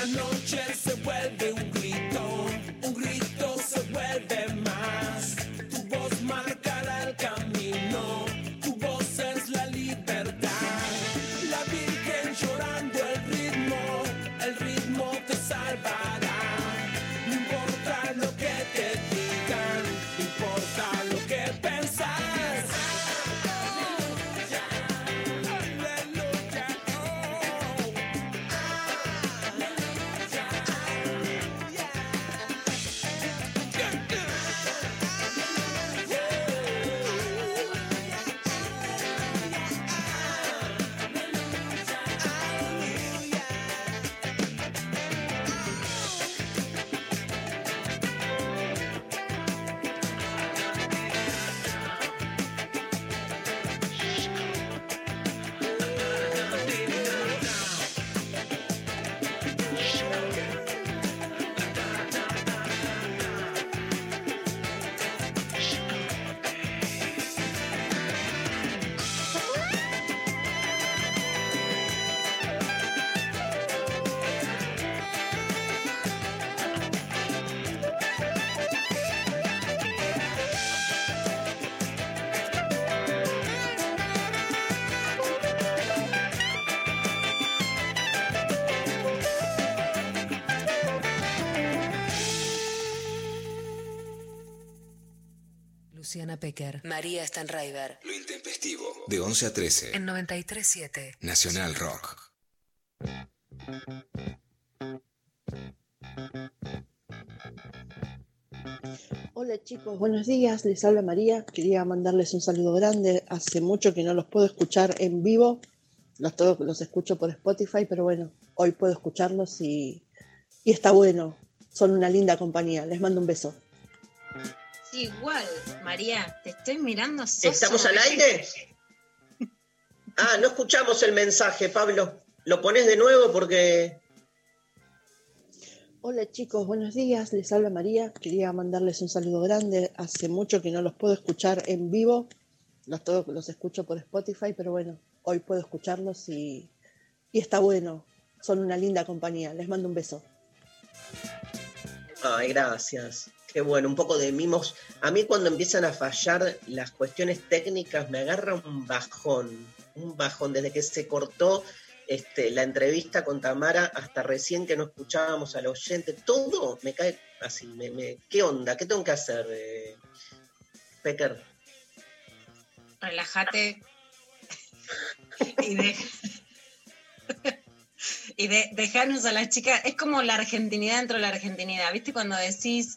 noche se vuelve un Pecker, María Stanraiver. Lo intempestivo. De 11 a 13. En 93.7. Nacional Rock. Hola chicos, buenos días, les habla María. Quería mandarles un saludo grande. Hace mucho que no los puedo escuchar en vivo. Los, todos los escucho por Spotify, pero bueno, hoy puedo escucharlos y, y está bueno. Son una linda compañía. Les mando un beso. Igual, María, te estoy mirando. ¿Estamos al aire? Ah, no escuchamos el mensaje, Pablo. Lo pones de nuevo porque. Hola chicos, buenos días, les habla María. Quería mandarles un saludo grande. Hace mucho que no los puedo escuchar en vivo. Los, todos los escucho por Spotify, pero bueno, hoy puedo escucharlos y, y está bueno. Son una linda compañía. Les mando un beso. Ay, gracias. Qué bueno, un poco de mimos. A mí cuando empiezan a fallar las cuestiones técnicas me agarra un bajón, un bajón. Desde que se cortó este, la entrevista con Tamara hasta recién que no escuchábamos al oyente, todo me cae así. ¿Qué onda? ¿Qué tengo que hacer, eh, Pecker? Relájate. y de, y de, dejarnos a las chicas. Es como la argentinidad dentro de la argentinidad. ¿Viste cuando decís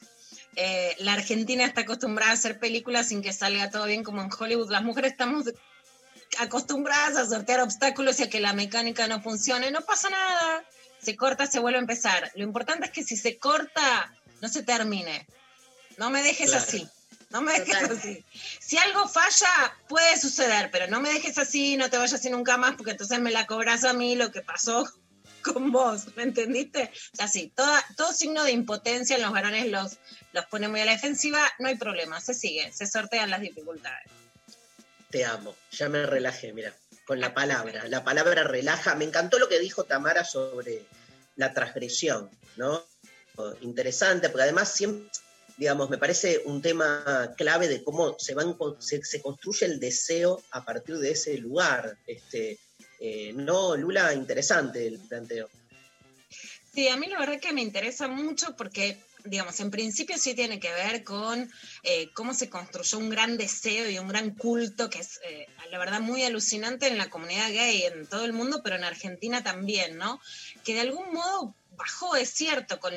eh, la Argentina está acostumbrada a hacer películas sin que salga todo bien como en Hollywood? Las mujeres estamos acostumbradas a sortear obstáculos y a que la mecánica no funcione. No pasa nada. Se corta, se vuelve a empezar. Lo importante es que si se corta, no se termine. No me dejes Claro. así. No me dejes Total. así. Si algo falla, puede suceder, pero no me dejes así, no te vayas así nunca más, porque entonces me la cobras a mí lo que pasó con vos, ¿me entendiste? O sea, sí, toda, todo signo de impotencia en los varones los, los pone muy a la defensiva, no hay problema, se sigue, se sortean las dificultades. Te amo, ya me relajé, mira, con la palabra. La palabra relaja. Me encantó lo que dijo Tamara sobre la transgresión, ¿no? Interesante, porque además siempre, digamos, me parece un tema clave de cómo se, van, se, se construye el deseo a partir de ese lugar. Este, eh, no, Lula, interesante el planteo. Sí, a mí la verdad que me interesa mucho porque, digamos, en principio sí tiene que ver con eh, cómo se construyó un gran deseo y un gran culto que es, eh, la verdad, muy alucinante en la comunidad gay en todo el mundo, pero en Argentina también, ¿no? Que de algún modo bajó, es cierto, con,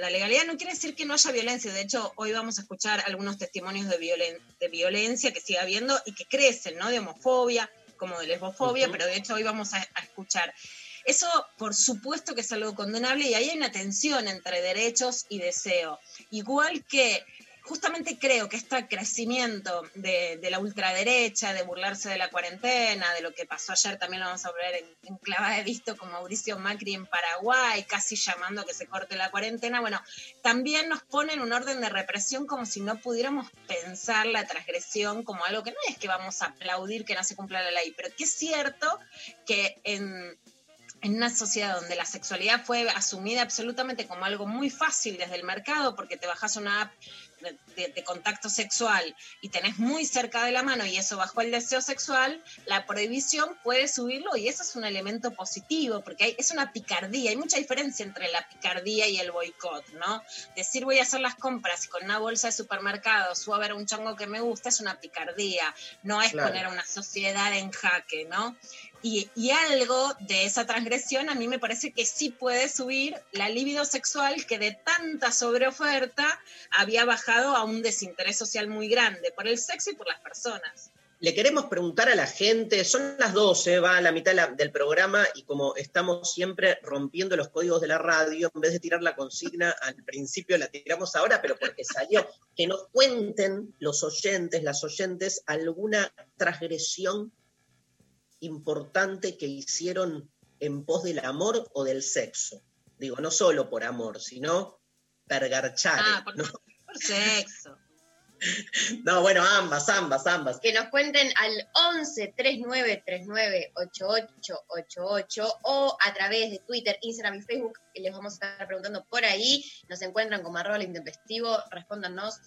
la legalidad. No quiere decir que no haya violencia. De hecho, hoy vamos a escuchar algunos testimonios de violencia que sigue habiendo y que crecen, ¿no? De homofobia, como de lesbofobia, pero de hecho hoy vamos a, a escuchar. Eso, por supuesto que es algo condenable y ahí hay una tensión entre derechos y deseo. Igual que justamente creo que este crecimiento de, de la ultraderecha, de burlarse de la cuarentena, de lo que pasó ayer, también lo vamos a ver en, clava de visto con Mauricio Macri en Paraguay, casi llamando a que se corte la cuarentena, bueno, también nos pone en un orden de represión como si no pudiéramos pensar la transgresión como algo que no es que vamos a aplaudir que no se cumpla la ley, pero que es cierto que en en una sociedad donde la sexualidad fue asumida absolutamente como algo muy fácil desde el mercado, porque te bajas una app de, contacto sexual y tenés muy cerca de la mano y eso bajó el deseo sexual, la prohibición puede subirlo y eso es un elemento positivo, porque hay- es una picardía, hay mucha diferencia entre la picardía y el boicot, ¿no? Decir voy a hacer las compras y con una bolsa de supermercado subo a ver un chongo que me gusta es una picardía, no es Claro. poner a una sociedad en jaque, ¿no? Y, algo de esa transgresión a mí me parece que sí puede subir la libido sexual que de tanta sobreoferta había bajado a un desinterés social muy grande por el sexo y por las personas. Le queremos preguntar a la gente, son las 12, va a la mitad del programa y como estamos siempre rompiendo los códigos de la radio, en vez de tirar la consigna al principio la tiramos ahora, pero porque salió, que nos cuenten los oyentes, las oyentes, alguna transgresión importante que hicieron en pos del amor o del sexo. Digo, no solo por amor, sino pergarchar. Ah, por, ¿no? por sexo. no, bueno, ambas, ambas, ambas. Que nos cuenten al 11 39 39 88 88 o a través de Twitter, Instagram y Facebook, les vamos a estar preguntando por ahí. Nos encuentran como arroba el intempestivo. Respóndanos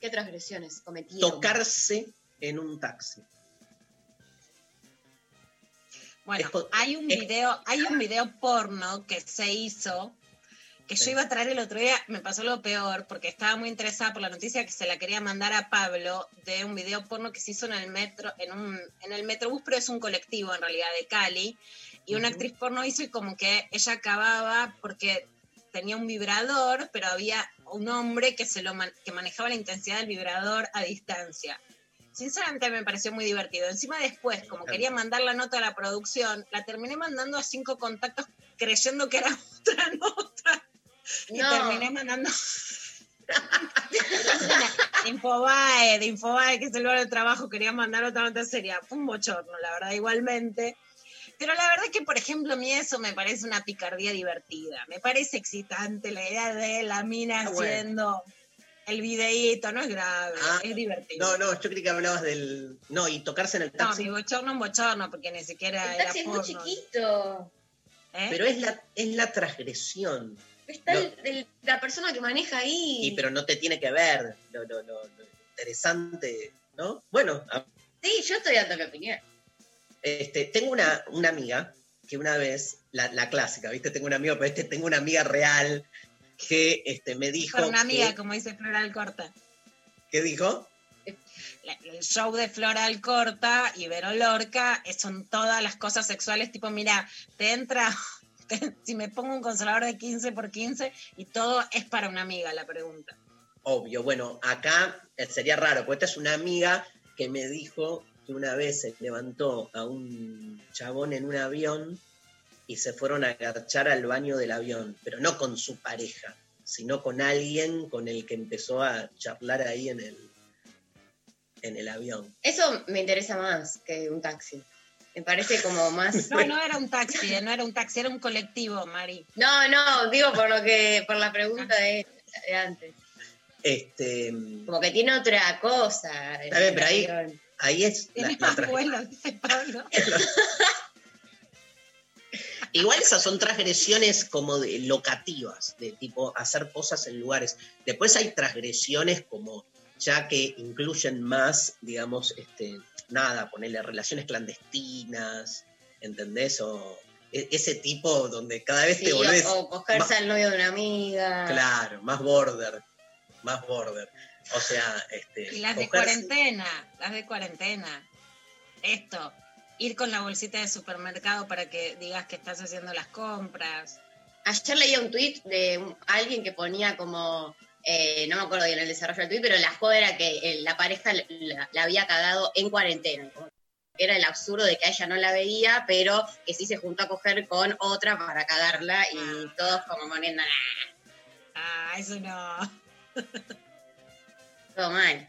qué transgresiones cometieron. Tocarse en un taxi. Bueno, hay un video, hay un video porno que se hizo, que yo iba a traer el otro día, me pasó lo peor, porque estaba muy interesada por la noticia que se la quería mandar a Pablo de un video porno que se hizo en el metro, en un, en el metrobús, pero es un colectivo en realidad de Cali, y una actriz porno hizo y como que ella acababa porque tenía un vibrador, pero había un hombre que se lo man- que manejaba la intensidad del vibrador a distancia. Sinceramente me pareció muy divertido. Encima después, como Claro. quería mandar la nota a la producción, la terminé mandando a cinco contactos creyendo que era otra nota. Y No. terminé mandando de Infobae, de Infobae, que es el lugar de trabajo, quería mandar otra nota seria. Fue un bochorno, la verdad, igualmente. Pero la verdad que, por ejemplo, a mí eso me parece una picardía divertida. Me parece excitante la idea de la mina Ah, bueno. haciendo el videíto, no es grave, Ah, es divertido. No, no, yo creí que hablabas del. No, y tocarse en el No, taxi. mi bochorno un bochorno, porque ni siquiera El era taxi es muy chiquito. ¿eh? pero es la, es la transgresión. Está No. el- el- la persona que maneja ahí. Y pero no te tiene que ver lo, lo- lo- lo interesante, ¿no? Bueno, a- Sí, yo estoy dando mi opinión. este, tengo una, una amiga que una vez, la, la clásica, ¿viste? Tengo una amiga, pero este, tengo una amiga real que este, me dijo. Con una amiga, que- como dice Floral Corta. ¿Qué dijo? El show de Floral Corta y Vero Lorca eh, son todas las cosas sexuales, tipo, mira, te entra, te- si me pongo un consolador de 15 por 15 y todo es para una amiga, la pregunta. Obvio, bueno, acá eh, sería raro, porque esta es una amiga que me dijo que una vez se levantó a un chabón en un avión y se fueron a agarchar al baño del avión, pero no con su pareja, sino con alguien con el que empezó a charlar ahí en el, en el avión. Eso me interesa más que un taxi. Me parece como más. No, no era un taxi, eh, no era un taxi, era un colectivo, Mari. No, no, digo por lo que, por la pregunta de, de antes. Este, Como que tiene otra cosa. Está bien, pero ahí- ahí es la, la Pablo. Igual esas son transgresiones como de locativas, de tipo hacer cosas en lugares. Después hay transgresiones como ya que incluyen más, digamos, este, nada, ponerle relaciones clandestinas, ¿entendés? O e- ese tipo donde cada vez Sí, te volvés... o, o cogerse al novio de una amiga. Claro, más border, más border. O sea, este... Y las de cuarentena, las de cuarentena. Esto, ir con la bolsita de supermercado para que digas que estás haciendo las compras. Ayer leía un tuit de alguien que ponía como, eh, no me acuerdo bien el desarrollo del tuit, pero la joda era que eh, la pareja la, la había cagado en cuarentena. Era el absurdo de que a ella no la veía, pero que sí se juntó a coger con otra para cagarla y todos como poniendo, "Nah, Ah, eso no. todo mal.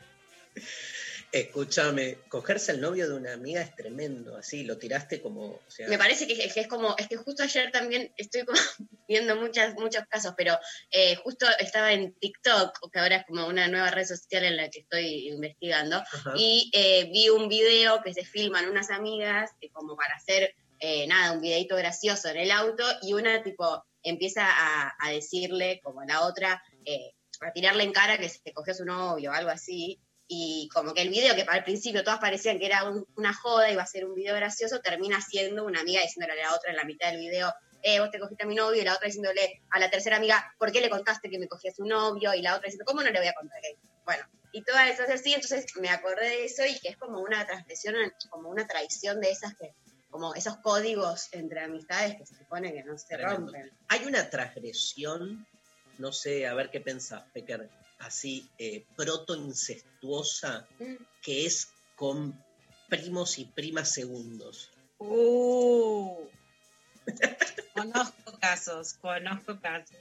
Escúchame, cogerse al novio de una amiga es tremendo, así, lo tiraste como... O sea, Me parece que, que es como, es que justo ayer también estoy como viendo muchas, muchos casos, pero eh, justo estaba en TikTok, que ahora es como una nueva red social en la que estoy investigando, Ajá. y eh, vi un video que se filman unas amigas eh, como para hacer eh, nada, un videito gracioso en el auto y una tipo empieza a, a decirle, como la otra, a tirarle en cara que se cogió a su novio o algo así. Y como que el video, que al principio todas parecían que era un- una joda, iba a ser un video gracioso, termina siendo una amiga diciéndole a la otra en la mitad del video, eh, vos te cogiste a mi novio, y la otra diciéndole a la tercera amiga, ¿por qué le contaste que me cogí a su novio? Y la otra diciendo, ¿cómo no le voy a contar? que-?". Bueno, y todas esas así, entonces me acordé de eso y que es como una transgresión, como una traición de esas que, como esos códigos entre amistades que se supone que no se Tremendo. rompen. Hay una transgresión, no sé, a ver qué pensás, Pecker, así eh, proto-incestuosa, Mm. que es con primos y primas segundos. Uh. conozco casos, conozco casos.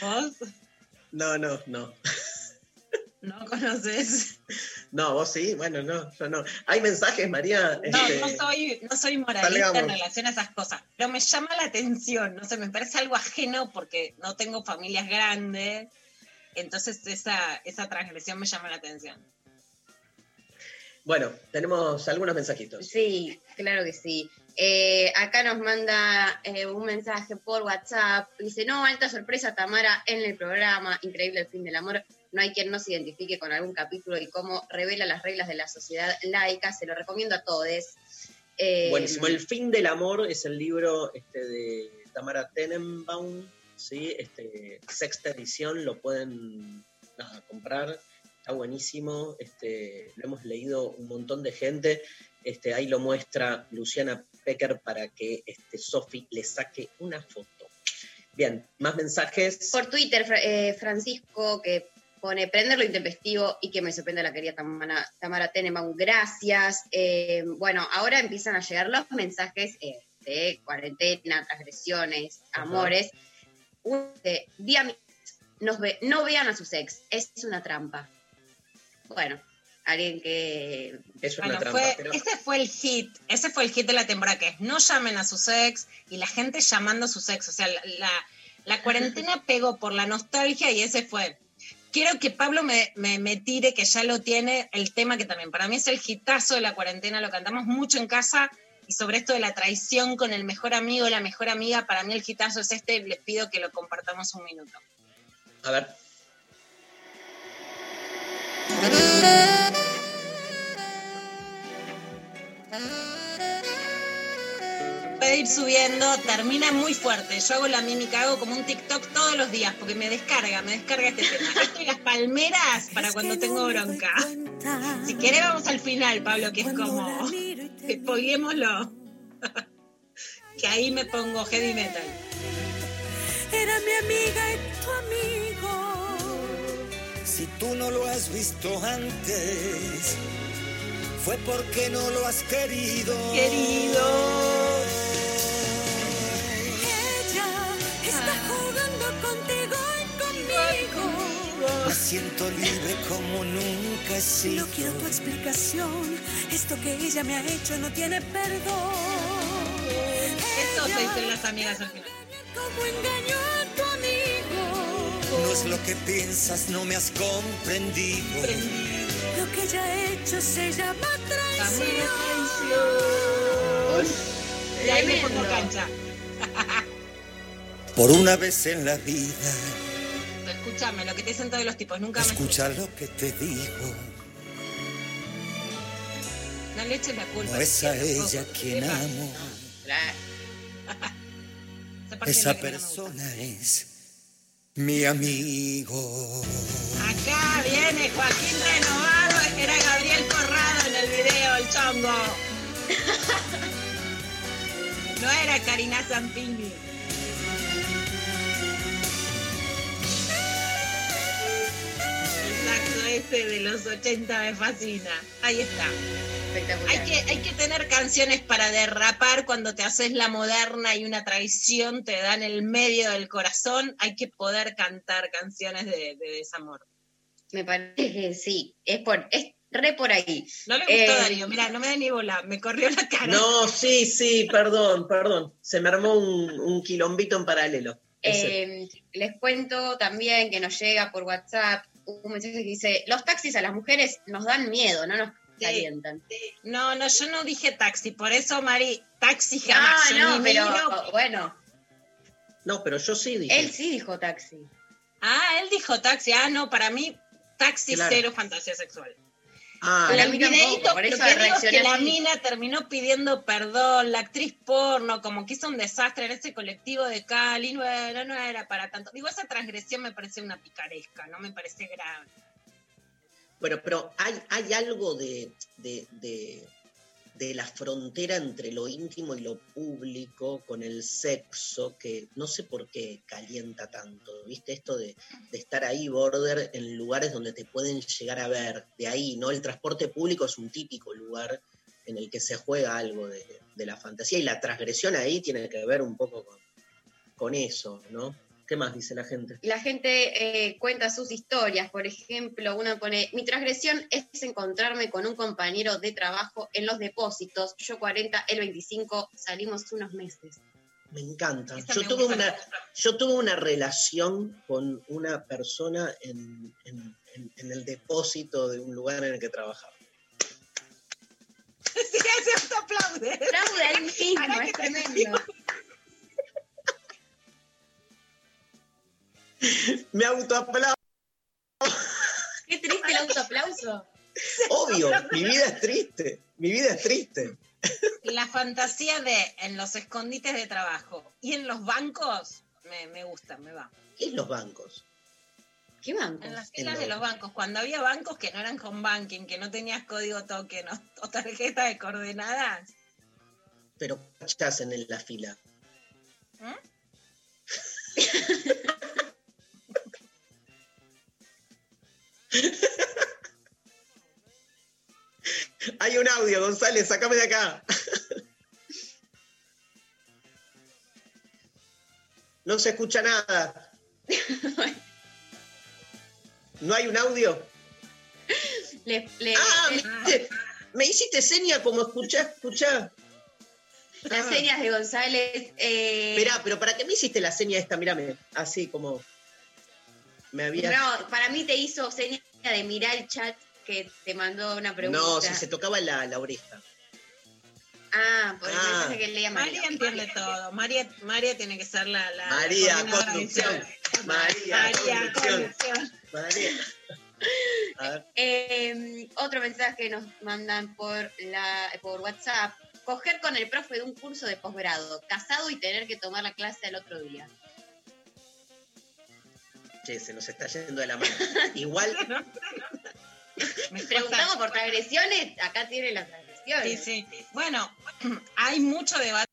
¿Vos No, no, no. No conoces? No, vos sí, bueno, no, yo no. Hay mensajes, María. No, este, no soy, no soy moralista en relación a esas cosas, pero me llama la atención, no sé, me parece algo ajeno porque no tengo familias grandes, entonces esa, esa transgresión me llama la atención. Bueno, tenemos algunos mensajitos. Sí, claro que sí. Eh, acá nos manda eh, un mensaje por WhatsApp. Dice, no, alta sorpresa, Tamara, en el programa. Increíble el fin del amor. No hay quien no se identifique con algún capítulo y cómo revela las reglas de la sociedad laica. Se lo recomiendo a todos. Eh, Buenísimo. El fin del amor es el libro este, de Tamara Tenenbaum, ¿sí? Este, sexta edición, lo pueden nada, comprar. Está buenísimo. Este, lo hemos leído un montón de gente. Este, ahí lo muestra Luciana Pecker para que este, Sofi le saque una foto. Bien, más mensajes. Por Twitter, eh, Francisco, que pone prender lo intempestivo y que me sorprende la querida Tamara, Tamara Tenenbaum. Gracias. Eh, bueno, ahora empiezan a llegar los mensajes eh, de cuarentena, transgresiones, Ajá. amores. Un día mi- nos ve- no vean a sus ex, es una trampa. Bueno, alguien que Es una Bueno, trampa, fue, pero- ese fue el hit, ese fue el hit de la temporada, que es no llamen a sus ex y la gente llamando a sus ex. O sea, la, la- la cuarentena pegó por la nostalgia y ese fue. Quiero que Pablo me, me, me tire, que ya lo tiene, el tema que también para mí es el hitazo de la cuarentena, lo cantamos mucho en casa y sobre esto de la traición con el mejor amigo, la mejor amiga, para mí el hitazo es este, les pido que lo compartamos un minuto. A ver. Puede ir subiendo, termina muy fuerte. Yo hago la mímica, hago como un TikTok todos los días porque me descarga, me descarga este tema. Esto y las palmeras para cuando tengo bronca. Si querés vamos al final, Pablo, que es como, spoilémoslo. que ahí me pongo heavy metal. Era mi amiga y tu amigo. Si tú no lo has visto antes, fue porque no lo has querido. Querido. Me siento libre como nunca he sido. No quiero tu explicación. Esto que ella me ha hecho no tiene perdón. Esto se dicen las amigas al final. Como engañó a tu amigo. No es lo que piensas, no me has comprendido. Lo que ella ha hecho se llama traición. Y ahí me pongo cancha. Por una vez en la vida, Escúchame, lo que te dicen todos los tipos, nunca me escucha lo que te digo. No le eches la culpa. No es a ella quien amo. Esa es no persona es mi amigo. Acá viene Joaquín Renovado, era Gabriel Corrado en el video, el chongo. No era Karina Zampini. Ese de los 80 me fascina. Ahí está. Hay que, hay que tener canciones para derrapar cuando te haces la moderna y una traición te da en el medio del corazón. Hay que poder cantar canciones de, de desamor. me parece que sí, es por, es re por ahí. No le gustó Eh, Darío, mira, no me da ni bola, me corrió la cara. No, sí, sí, perdón, perdón. Se me armó un, un quilombito en paralelo. Eh, les cuento también que nos llega por WhatsApp un mensaje que dice, los taxis a las mujeres nos dan miedo, no nos calientan. No, no, yo no dije taxi, por eso, Mari, taxi jamás. No, no, pero miro. bueno, No, pero yo sí dije. él sí dijo taxi. Ah, él dijo taxi. Ah, no, para mí, taxi Claro. cero fantasía sexual. Ah, el videíto, por eso que la mina terminó pidiendo perdón, la actriz porno, como que hizo un desastre en ese colectivo de Cali, no era, no era para tanto. Digo, esa transgresión me parece una picaresca, no me parece grave. Bueno, pero hay, hay algo de, de, de- de la frontera entre lo íntimo y lo público con el sexo que no sé por qué calienta tanto. ¿Viste? Esto de, de estar ahí, border, en lugares donde te pueden llegar a ver. De ahí, ¿no? El transporte público es un típico lugar en el que se juega algo de, de la fantasía y la transgresión ahí tiene que ver un poco con, con eso, ¿no? ¿Qué más dice la gente? La gente eh, cuenta sus historias, por ejemplo, uno pone, mi transgresión es encontrarme con un compañero de trabajo en los depósitos, yo 40, él 25, salimos unos meses. Me encanta. Yo me tuve, una, yo tuve una relación con una persona en, en- en- en el depósito de un lugar en el que trabajaba. Sí, se aplaude. Aplaude a él mismo, es tremendo. Me autoaplaudo. Qué triste el autoaplauso. Obvio, mi vida es triste. Mi vida es triste. La fantasía de en los escondites de trabajo y en los bancos me, me gusta, me va. ¿Qué es los bancos? ¿Qué banco? En las En filas los- de los bancos, cuando había bancos que no eran con banking, que no tenías código token o, o tarjeta de coordenadas, Pero ¿qué hacen en la fila? ¿Mm? Hay un audio, González, sacame de acá. No se escucha nada. ¿No hay un audio? Le- le- Ah, le- me, me hiciste seña como escuchá, escuchá. las Ah. señas de González. eh, Esperá, pero ¿para qué me hiciste la seña esta? Mírame, así como me había... No, para mí te hizo seña de mirar el chat que te mandó una pregunta. No, si se tocaba la, la oreja. Ah, por el Ah. mensaje que leía María. María entiende todo. María, María tiene que ser la, la María, conducción. María, María, conducción. María. A ver. Eh, otro mensaje nos mandan por la por WhatsApp. Coger con el profe de un curso de posgrado, casado y tener que tomar la clase al otro día. Che, se nos está yendo de la mano. Igual, Me Preguntamos cuesta- por transgresiones, acá tiene las Sí, transgresiones. sí. Bueno, hay mucho debate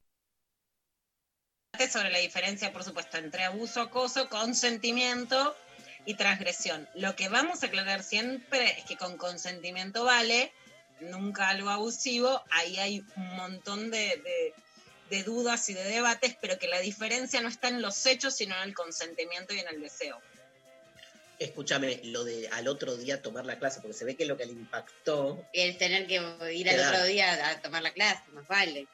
sobre la diferencia, por supuesto, entre abuso, acoso, consentimiento y transgresión. Lo que vamos a aclarar siempre es que con consentimiento vale, nunca algo abusivo, ahí hay un montón de, de- de dudas y de debates, pero que la diferencia no está en los hechos, sino en el consentimiento y en el deseo. Escúchame, lo de al otro día tomar la clase, porque se ve que lo que le impactó. El tener que ir al otro día a tomar la clase, más vale.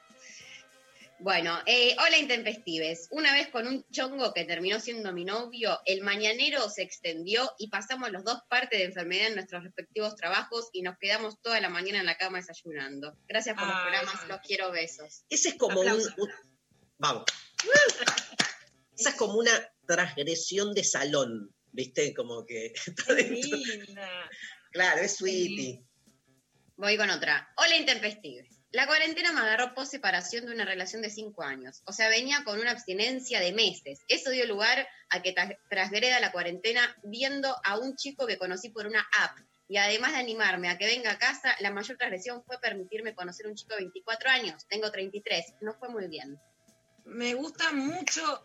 Bueno, eh, hola intempestives. Una vez con un chongo que terminó siendo mi novio, el mañanero se extendió y pasamos los dos partes de enfermedad en nuestros respectivos trabajos y nos quedamos toda la mañana en la cama desayunando. Gracias por los Ay. programas, los quiero besos. Ese es como un- Vamos. Esa es como una transgresión de salón, ¿viste? Como que. está. Linda. Claro, es sweetie. Voy con otra. Hola intempestives. La cuarentena me agarró post separación de una relación de cinco años. O sea, venía con una abstinencia de meses. Eso dio lugar a que tras- transgreda la cuarentena viendo a un chico que conocí por una app. Y además de animarme a que venga a casa, la mayor transgresión fue permitirme conocer a un chico de 24 años. Tengo 33. No fue muy bien. Me gusta mucho.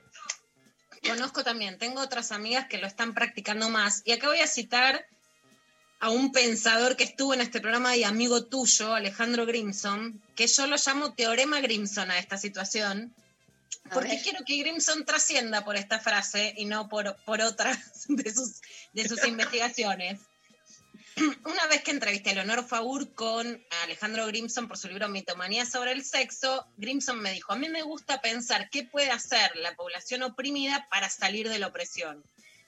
Conozco también, tengo otras amigas que lo están practicando más. Y acá voy a citar a un pensador que estuvo en este programa y amigo tuyo, Alejandro Grimson, que yo lo llamo teorema Grimson a esta situación, A porque ver. quiero que Grimson trascienda por esta frase y no por, por otras de sus, de sus investigaciones. Una vez que entrevisté a Leonor Faur con Alejandro Grimson por su libro Mitomanía sobre el sexo, Grimson me dijo, a mí me gusta pensar qué puede hacer la población oprimida para salir de la opresión.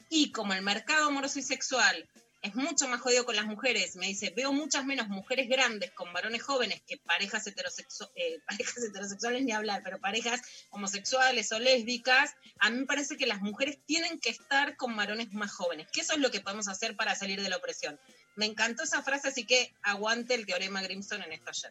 Y como el mercado amoroso y sexual es mucho más jodido con las mujeres. Me dice, veo muchas menos mujeres grandes con varones jóvenes que parejas, heterosexu- eh, parejas heterosexuales ni hablar, pero parejas homosexuales o lésbicas. A mí me parece que las mujeres tienen que estar con varones más jóvenes, que eso es lo que podemos hacer para salir de la opresión. Me encantó esa frase, así que aguante el teorema Grimson en esto ayer.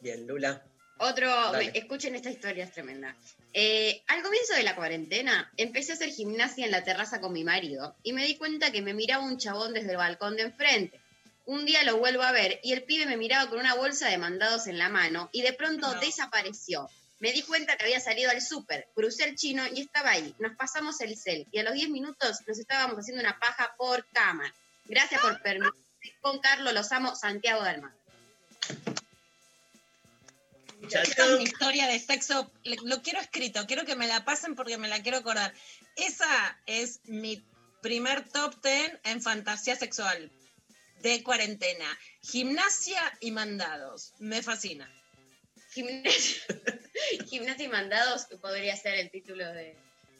Bien, Lula. Otro, Dale. escuchen esta historia, es tremenda. Eh, al comienzo de la cuarentena, empecé a hacer gimnasia en la terraza con mi marido y me di cuenta que me miraba un chabón desde el balcón de enfrente. Un día lo vuelvo a ver y el pibe me miraba con una bolsa de mandados en la mano y de pronto No. desapareció. Me di cuenta que había salido al súper, crucé el chino y estaba ahí. Nos pasamos el cel y a los 10 minutos nos estábamos haciendo una paja por cama. Gracias por permitirme. Con Carlos los amo, Santiago del Mar. Esta es mi historia de sexo. Lo quiero escrito, quiero que me la pasen porque me la quiero acordar. Esa es mi primer top ten en fantasía sexual de cuarentena. Gimnasia y mandados. Me fascina. Gimnasia, Gimnasia y mandados podría ser el título de.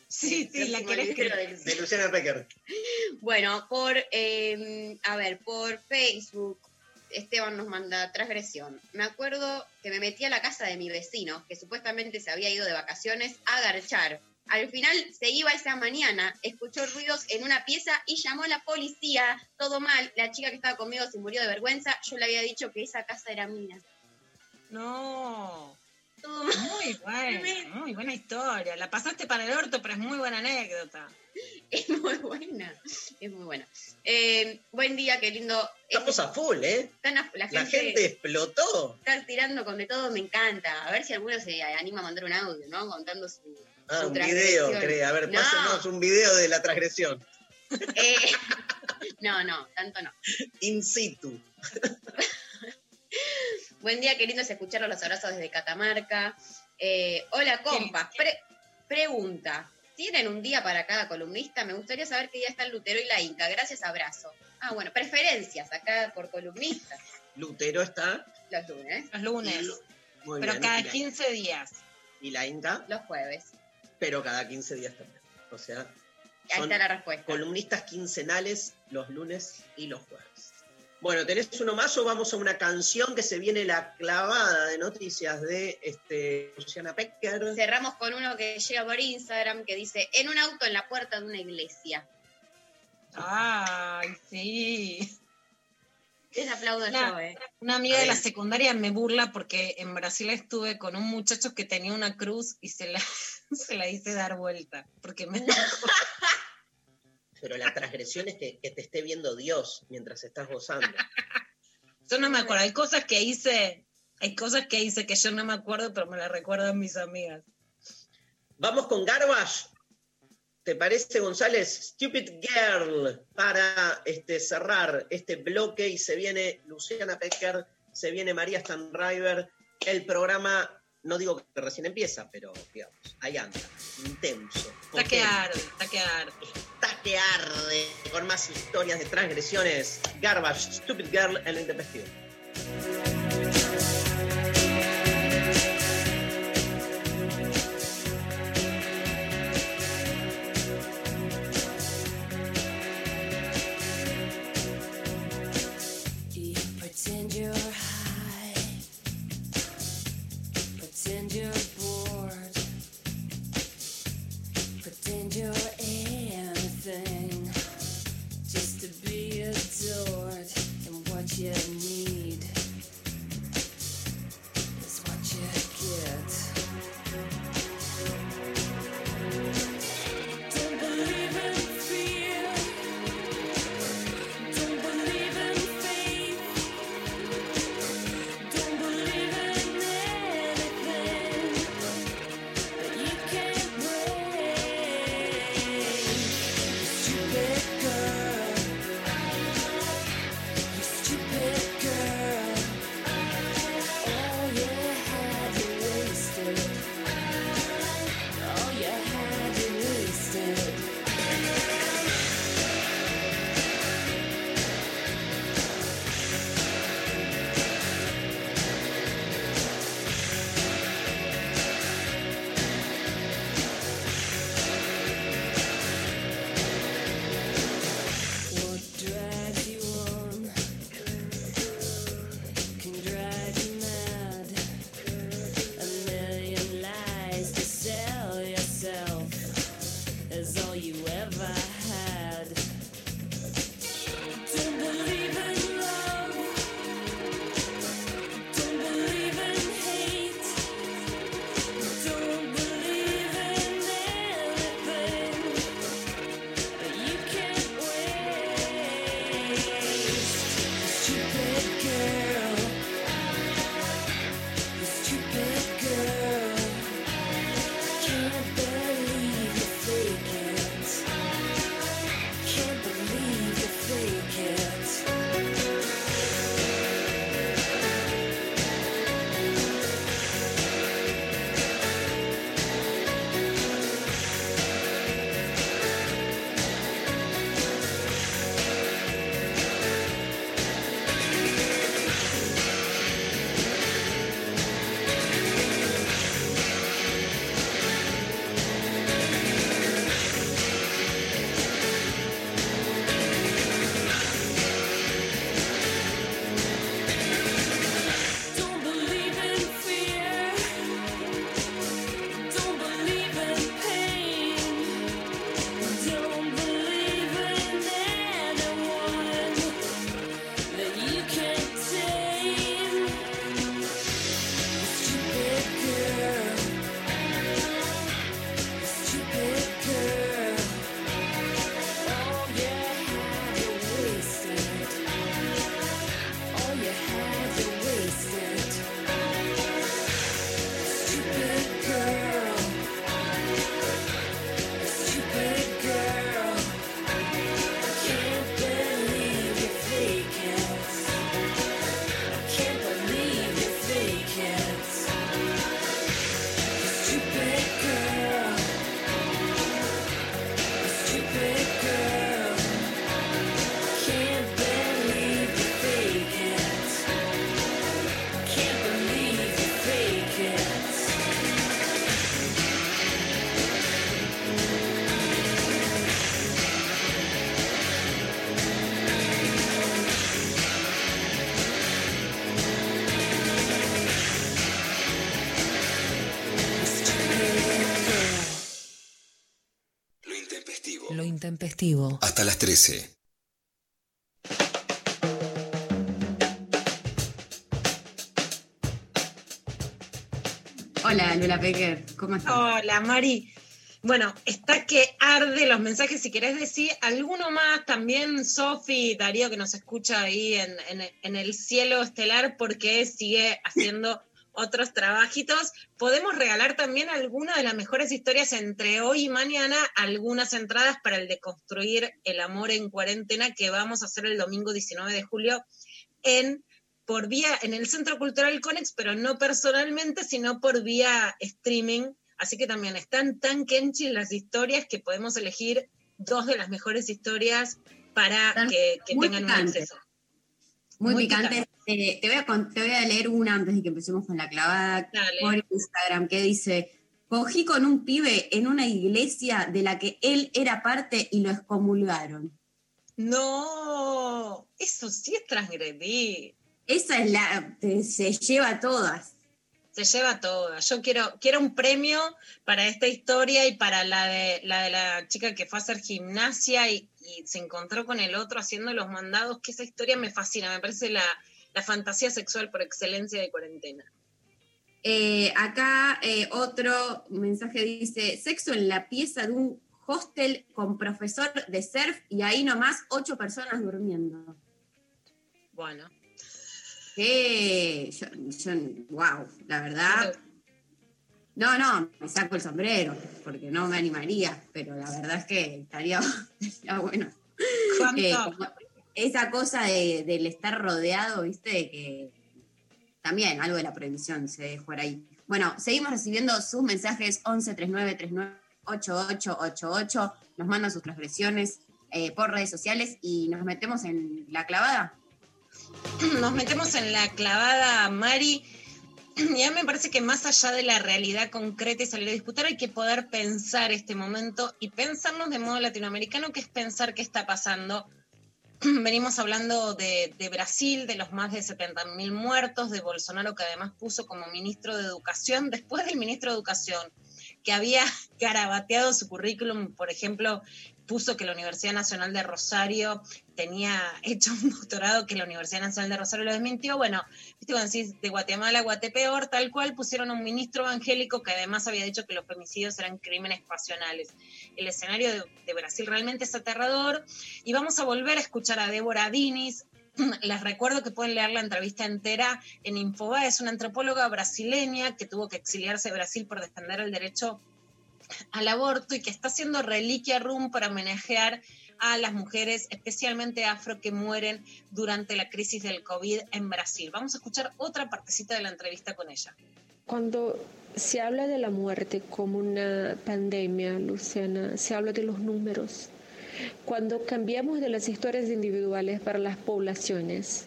Sí, sí, la que- del- De Luciana Pecker. Bueno, por, eh, a ver, por Facebook, Esteban nos manda transgresión. Me acuerdo que me metí a la casa de mi vecino, que supuestamente se había ido de vacaciones, a garchar. Al final se iba esa mañana, escuchó ruidos en una pieza y llamó a la policía. Todo mal, la chica que estaba conmigo se murió de vergüenza. Yo le había dicho que esa casa era mía. No. Muy buena, muy buena historia. La pasaste para el orto, pero es muy buena anécdota. Es muy buena, es muy buena. Eh, buen día, qué lindo. Estamos a full, ¿eh? A- la La gente, explotó. está tirando con de todo, me encanta. A ver si alguno se anima a mandar un audio, ¿no? Contando su, Ah, su un video, cree. A ver, No. pásenos un video de la transgresión. Eh, no, no, tanto no. In situ. Buen día, qué lindo es escucharlos, los abrazos desde Catamarca. Eh, hola, compas. Pre- pregunta. ¿Tienen un día para cada columnista? Me gustaría saber qué día está el Lutero y la Inca. Gracias, abrazo. Ah, bueno, preferencias acá por columnistas. Lutero está. Los lunes. Los lunes. Muy pero bien, cada y la- 15 días. Y la Inca, Los jueves. pero cada 15 días también. O sea, Ahí son está la respuesta. columnistas quincenales los lunes y los jueves. Bueno, ¿tenés uno más o vamos a una canción que se viene la clavada de noticias de este, Luciana Pecker? Cerramos con uno que llega por Instagram que dice, en un auto en la puerta de una iglesia. Ay, sí. Les aplaudo Una- yo, ¿eh? Una amiga de la secundaria me burla porque en Brasil estuve con un muchacho que tenía una cruz y se la, se la hice dar vuelta. Porque me Pero la transgresión es que, que te esté viendo Dios mientras estás gozando. Yo no me acuerdo. Hay cosas que hice, hay cosas que hice que yo no me acuerdo, pero me las recuerdan mis amigas. Vamos con Garbage. ¿Te parece, González? Stupid Girl para este, cerrar este bloque y se viene Luciana Pecker, se viene María Stanriver. El programa, no digo que recién empieza, pero digamos, ahí anda, intenso. Está que arde, está que arde. Que arde con más historias de transgresiones. Garbage, Stupid Girl en el intempestivo. Hasta las 13. Hola, Lula Pecker, ¿cómo estás? Hola, Mari. Bueno, está que arde los mensajes. Si querés decir alguno más, también Sofi, Darío, que nos escucha ahí en, en- en el cielo estelar, porque sigue haciendo otros trabajitos. Podemos regalar también alguna de las mejores historias entre hoy y mañana, algunas entradas para el de construir el amor en cuarentena que vamos a hacer el domingo 19 de julio en por vía en el Centro Cultural Conex, pero no personalmente, sino por vía streaming. Así que también están tan kenchi las historias que podemos elegir dos de las mejores historias para Están que, que tengan un acceso. Muy, Muy picante. Eh, te, voy a, te voy a leer una antes de que empecemos con la clavada Dale. por Instagram que dice, cogí con un pibe en una iglesia de la que él era parte y lo excomulgaron. No, eso sí es transgredir. Esa es la, se lleva todas. Se lleva toda. Yo quiero, quiero un premio para esta historia y para la de la, de la chica que fue a hacer gimnasia y, y se encontró con el otro haciendo los mandados, que esa historia me fascina, me parece la, la fantasía sexual por excelencia de cuarentena. Eh, acá eh, otro mensaje dice, sexo en la pieza de un hostel con profesor de surf y ahí nomás ocho personas durmiendo. Bueno. Que yo, wow, la verdad. No, no, me saco el sombrero, porque no me animaría, pero la verdad es que estaría, estaría bueno. Eh, esa cosa de- del estar rodeado, viste, de que también algo de la prohibición se dejó ahí. Bueno, seguimos recibiendo sus mensajes 11 39 39 8888, nos mandan sus transgresiones eh, por redes sociales y nos metemos en la clavada. Nos metemos en la clavada, Mari. Y a mí me parece que más allá de la realidad concreta y salir a disputar, hay que poder pensar este momento y pensarnos de modo latinoamericano, que es pensar qué está pasando. Venimos hablando de, de Brasil, de los más de 70.000 muertos, de Bolsonaro, que además puso como ministro de Educación, después del ministro de Educación, que había garabateado su currículum, por ejemplo, puso que la Universidad Nacional de Rosario tenía hecho un doctorado que la Universidad Nacional de Rosario lo desmintió. Bueno, viste cuando decís de Guatemala a Guatepeor, tal cual pusieron un ministro evangélico que además había dicho que los femicidios eran crímenes pasionales. El escenario de, Brasil realmente es aterrador y vamos a volver a escuchar a Débora Dinis. Les recuerdo que pueden leer la entrevista entera en Infobae. Es una antropóloga brasileña que tuvo que exiliarse de Brasil por defender el derecho al aborto y que está haciendo reliquia room para homenajear a las mujeres, especialmente afro, que mueren durante la crisis del COVID en Brasil. Vamos a escuchar otra partecita de la entrevista con ella. Cuando se habla de la muerte como una pandemia, Luciana, se habla de los números. Cuando cambiamos de las historias individuales para las poblaciones,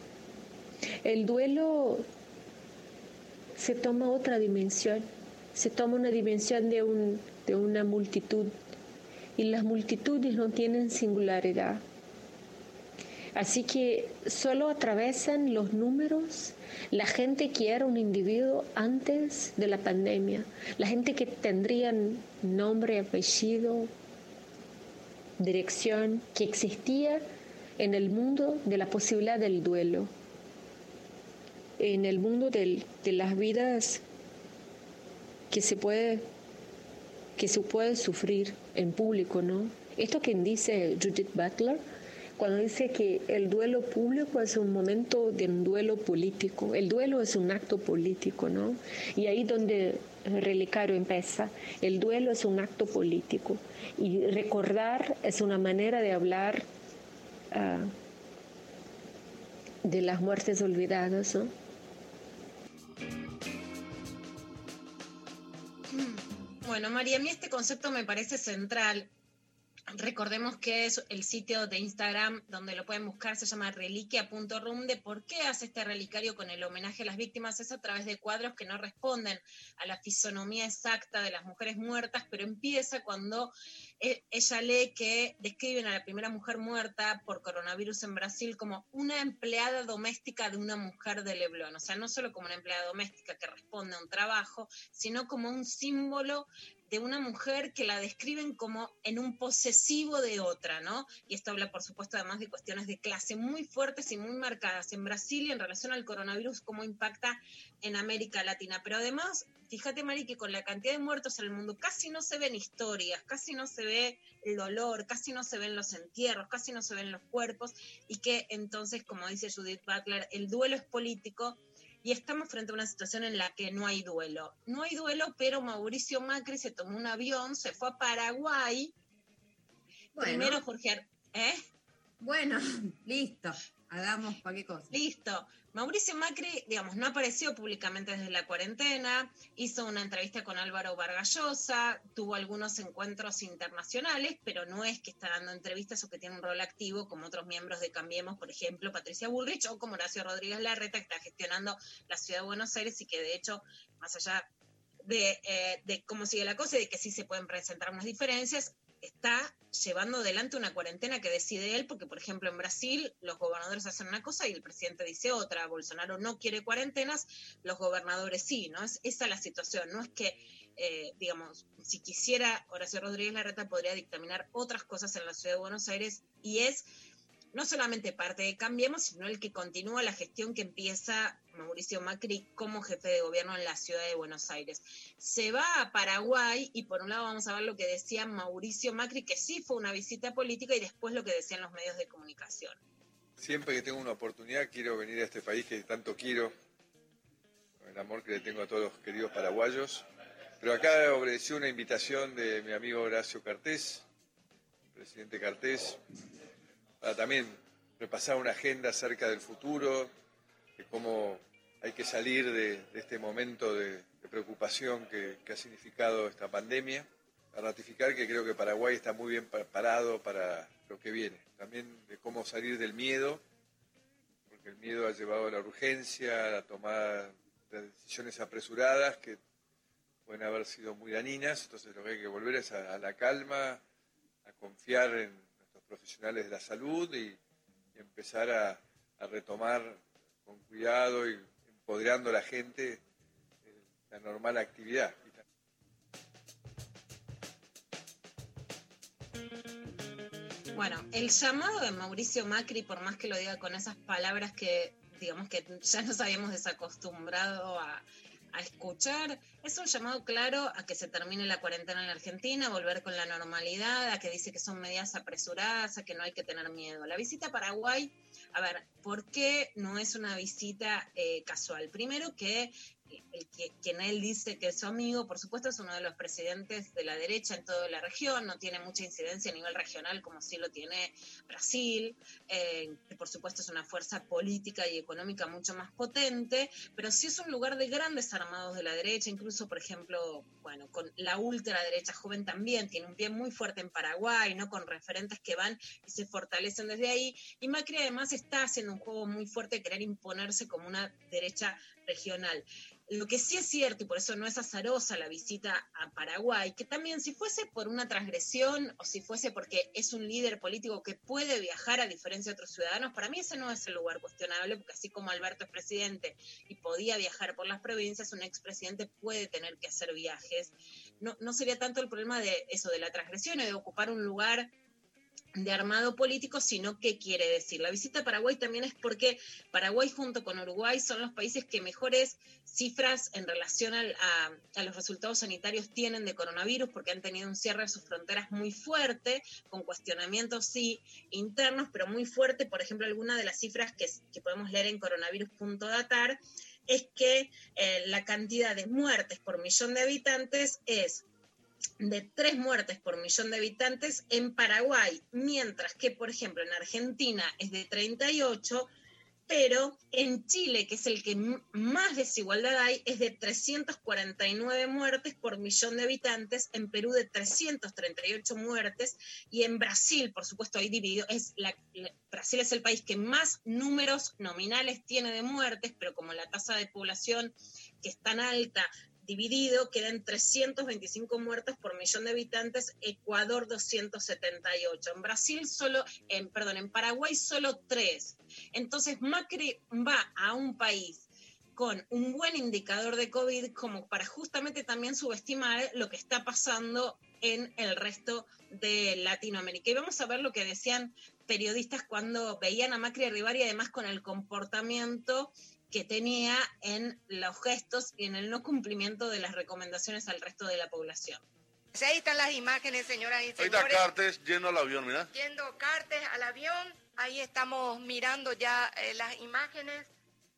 el duelo se toma otra dimensión, se toma una dimensión de, un, de una multitud. Y las multitudes no tienen singularidad. Así que solo atravesan los números. La gente que era un individuo antes de la pandemia, la gente que tendrían nombre, apellido, dirección, que existía en el mundo de la posibilidad del duelo, en el mundo del- de las vidas que se puede que se puede sufrir en público, ¿no? Esto que dice Judith Butler, cuando dice que el duelo público es un momento de un duelo político, el duelo es un acto político, ¿no? Y ahí donde el relicario empieza, el duelo es un acto político y recordar es una manera de hablar ah, de las muertes olvidadas, ¿no? Bueno, María, a mí este concepto me parece central. Recordemos que es el sitio de Instagram donde lo pueden buscar, se llama reliquia.rum. De por qué hace este relicario con el homenaje a las víctimas es a través de cuadros que no responden a la fisonomía exacta de las mujeres muertas, pero empieza cuando ella lee que describen a la primera mujer muerta por coronavirus en Brasil como una empleada doméstica de una mujer de Leblon. O sea, no solo como una empleada doméstica que responde a un trabajo, sino como un símbolo de una mujer que la describen como en un posesivo de otra, ¿no? Y esto habla, por supuesto, además de cuestiones de clase muy fuertes y muy marcadas en Brasil y en relación al coronavirus, cómo impacta en América Latina. Pero además, fíjate, Mari, que con la cantidad de muertos en el mundo casi no se ven historias, casi no se ve el dolor, casi no se ven los entierros, casi no se ven los cuerpos, y que entonces, como dice Judith Butler, el duelo es político y estamos frente a una situación en la que no hay duelo. No hay duelo, pero Mauricio Macri se tomó un avión, se fue a Paraguay. Bueno. Primero Jorge, Ar- ¿eh? Bueno, listo. Hagamos cualquier cosa. Listo. Mauricio Macri, digamos, no apareció públicamente desde la cuarentena, hizo una entrevista con Álvaro Vargallosa, tuvo algunos encuentros internacionales, pero no es que está dando entrevistas o que tiene un rol activo como otros miembros de Cambiemos, por ejemplo, Patricia Bullrich o como Horacio Rodríguez Larreta, que está gestionando la ciudad de Buenos Aires y que de hecho, más allá de, eh, de cómo sigue la cosa y de que sí se pueden presentar unas diferencias, está llevando adelante una cuarentena que decide él, porque por ejemplo en Brasil los gobernadores hacen una cosa y el presidente dice otra, Bolsonaro no quiere cuarentenas, los gobernadores sí, ¿no? Es la situación, no es que, eh, digamos, si quisiera Horacio Rodríguez Larreta podría dictaminar otras cosas en la ciudad de Buenos Aires y es no solamente parte de Cambiemos, sino el que continúa la gestión que empieza Mauricio Macri como jefe de gobierno en la ciudad de Buenos Aires. Se va a Paraguay y por un lado vamos a ver lo que decía Mauricio Macri, que sí fue una visita política, y después lo que decían los medios de comunicación. Siempre que tengo una oportunidad quiero venir a este país que tanto quiero, con el amor que le tengo a todos los queridos paraguayos. Pero acá obedeció una invitación de mi amigo Horacio Cartés, presidente Cartés, para también repasar una agenda acerca del futuro, de cómo hay que salir de, este momento de, preocupación que, ha significado esta pandemia, a ratificar que creo que Paraguay está muy bien preparado para lo que viene, también de cómo salir del miedo, porque el miedo ha llevado a la urgencia, a la tomada de decisiones apresuradas que pueden haber sido muy dañinas, entonces lo que hay que volver es a, la calma, a confiar en nuestros profesionales de la salud y, empezar a retomar con cuidado y empoderando a la gente eh, la normal actividad. Bueno, el llamado de Mauricio Macri, por más que lo diga con esas palabras que digamos que ya nos habíamos desacostumbrado a, a escuchar, es un llamado claro a que se termine la cuarentena en la Argentina, a volver con la normalidad, a que dice que son medidas apresuradas, a que no hay que tener miedo. La visita a Paraguay, a ver, ¿por qué no es una visita eh, casual? Primero que quien él dice que es su amigo, por supuesto, es uno de los presidentes de la derecha en toda la región, no tiene mucha incidencia a nivel regional como sí lo tiene Brasil, eh, que por supuesto es una fuerza política y económica mucho más potente, pero sí es un lugar de grandes armados de la derecha, incluso, por ejemplo, bueno, con la ultraderecha joven también tiene un pie muy fuerte en Paraguay, ¿no? Con referentes que van y se fortalecen desde ahí, y Macri además está haciendo un juego muy fuerte de querer imponerse como una derecha regional. Lo que sí es cierto, y por eso no es azarosa la visita a Paraguay, que también si fuese por una transgresión o si fuese porque es un líder político que puede viajar a diferencia de otros ciudadanos, para mí ese no es el lugar cuestionable, porque así como Alberto es presidente y podía viajar por las provincias, un expresidente puede tener que hacer viajes. No, no sería tanto el problema de eso, de la transgresión o de ocupar un lugar de armado político, sino qué quiere decir. La visita a Paraguay también es porque Paraguay junto con Uruguay son los países que mejores cifras en relación a, los resultados sanitarios tienen de coronavirus, porque han tenido un cierre de sus fronteras muy fuerte, con cuestionamientos sí internos, pero muy fuerte. Por ejemplo, alguna de las cifras que, que podemos leer en coronavirus.datar es que eh, la cantidad de muertes por millón de habitantes es de tres muertes por millón de habitantes en Paraguay, mientras que, por ejemplo, en Argentina es de 38, pero en Chile, que es el que más desigualdad hay, es de 349 muertes por millón de habitantes, en Perú de 338 muertes, y en Brasil, por supuesto, ahí dividido, es la, Brasil es el país que más números nominales tiene de muertes, pero como la tasa de población que es tan alta dividido quedan 325 muertos por millón de habitantes, Ecuador 278. En Brasil solo, en, perdón, en Paraguay solo 3. Entonces Macri va a un país con un buen indicador de COVID como para justamente también subestimar lo que está pasando en el resto de Latinoamérica. Y vamos a ver lo que decían periodistas cuando veían a Macri arribar y además con el comportamiento que tenía en los gestos y en el no cumplimiento de las recomendaciones al resto de la población. Pues Ahí están las imágenes, señoras y Ahí está señores. Cartes yendo al avión, mira. Yendo Cartes al avión. Ahí estamos mirando ya eh, las imágenes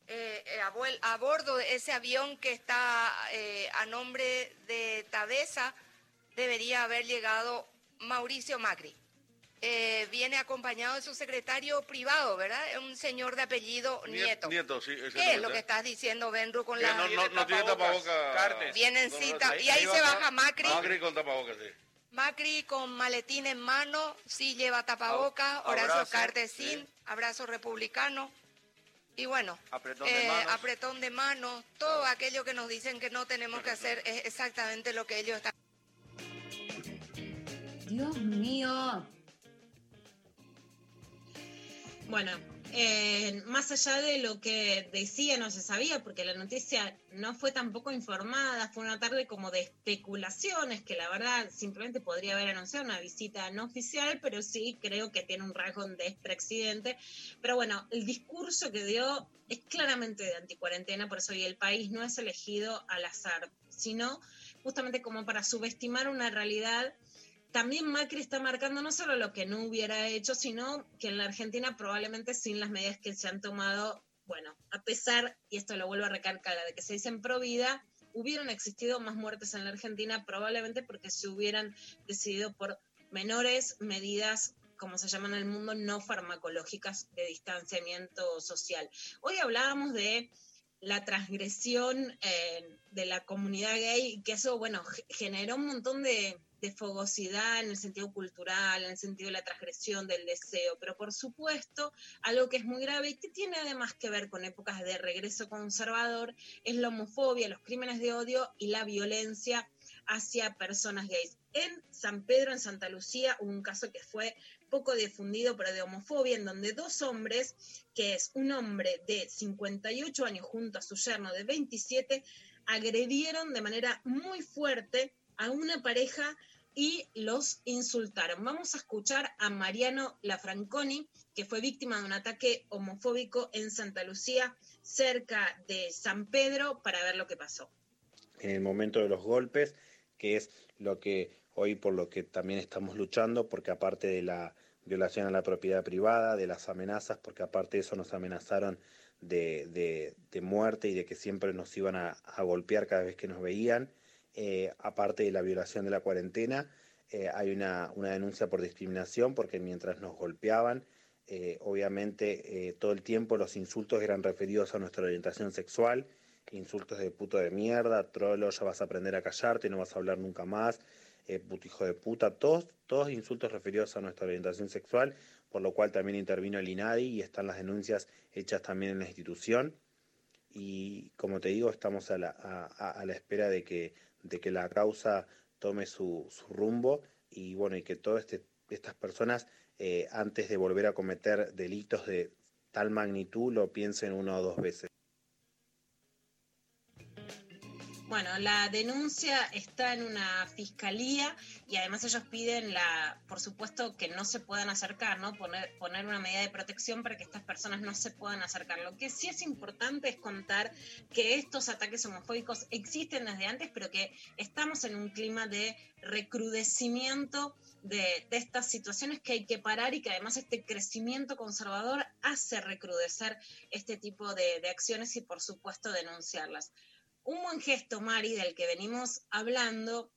eh, eh, a, a bordo de ese avión que está eh, a nombre de Tabesa. Debería haber llegado Mauricio Macri. Eh, viene acompañado de su secretario privado, ¿verdad? Un señor de apellido Nieto. Nieto, sí. ¿Qué es lo que estás diciendo, Benru, con Que la... no, no, no tiene tapabocas. Cartes. Viene en cita. Y ahí se baja Macri. Macri con tapabocas, sí. Macri con maletín en mano, sí lleva tapabocas, Ab- Horacio abrazo, Cartesín, abrazo republicano. Y bueno, Apretón de eh, manos. apretón de manos, todo aquello que nos dicen que no tenemos que hacer es exactamente lo que ellos están. Dios mío. Bueno, eh, más allá de lo que decía, no se sabía, porque la noticia no fue tampoco informada, fue una tarde como de especulaciones, que la verdad simplemente podría haber anunciado una visita no oficial, pero sí creo que tiene un rasgo de expresidente. Pero bueno, el discurso que dio es claramente de anticuarentena, por eso hoy el país no es elegido al azar, sino justamente como para subestimar una realidad también Macri está marcando no solo lo que no hubiera hecho, sino que en la Argentina probablemente sin las medidas que se han tomado, bueno, a pesar, y esto lo vuelvo a recalcar, de que se dicen pro vida, hubieran existido más muertes en la Argentina probablemente porque se hubieran decidido por menores medidas como se llaman en el mundo, no farmacológicas de distanciamiento social. Hoy hablábamos de la transgresión eh, de la comunidad gay, que eso, bueno, ge- generó un montón de, de fogosidad en el sentido cultural, en el sentido de la transgresión del deseo, pero por supuesto, algo que es muy grave y que tiene además que ver con épocas de regreso conservador, es la homofobia, los crímenes de odio y la violencia hacia personas gays. En San Pedro, en Santa Lucía, hubo un caso que fue poco difundido, pero de homofobia, en donde dos hombres, que es un hombre de 58 años junto a su yerno de 27, agredieron de manera muy fuerte a una pareja y los insultaron. Vamos a escuchar a Mariano Lafranconi, que fue víctima de un ataque homofóbico en Santa Lucía, cerca de San Pedro, para ver lo que pasó. en el momento de los golpes, que es lo que hoy por lo que también estamos luchando, porque aparte de la violación a la propiedad privada, de las amenazas, porque aparte de eso nos amenazaron de, de- de muerte y de que siempre nos iban a, a golpear cada vez que nos veían, eh, aparte de la violación de la cuarentena, eh, hay una, una denuncia por discriminación, porque mientras nos golpeaban, eh, obviamente todo el tiempo los insultos eran referidos a nuestra orientación sexual, insultos de puto de mierda, trolo, ya vas a aprender a callarte, no vas a hablar nunca más, puto hijo de puta, todos, todos insultos referidos a nuestra orientación sexual, por lo cual también intervino el INADI y están las denuncias hechas también en la institución. Y como te digo, estamos a la, a la espera de que, de que la causa tome su, su rumbo y bueno, y que todas este, estas personas, eh, antes de volver a cometer delitos de tal magnitud, lo piensen una o dos veces. Bueno, la denuncia está en una fiscalía y además ellos piden la, por supuesto, que no se puedan acercar, ¿no? Poner, poner una medida de protección para que estas personas no se puedan acercar. Lo que sí es importante es contar que estos ataques homofóbicos existen desde antes, pero que estamos en un clima de recrudecimiento de, estas situaciones que hay que parar y que además este crecimiento conservador hace recrudecer este tipo de acciones y por supuesto denunciarlas. Un buen gesto, Mari, del que venimos hablando,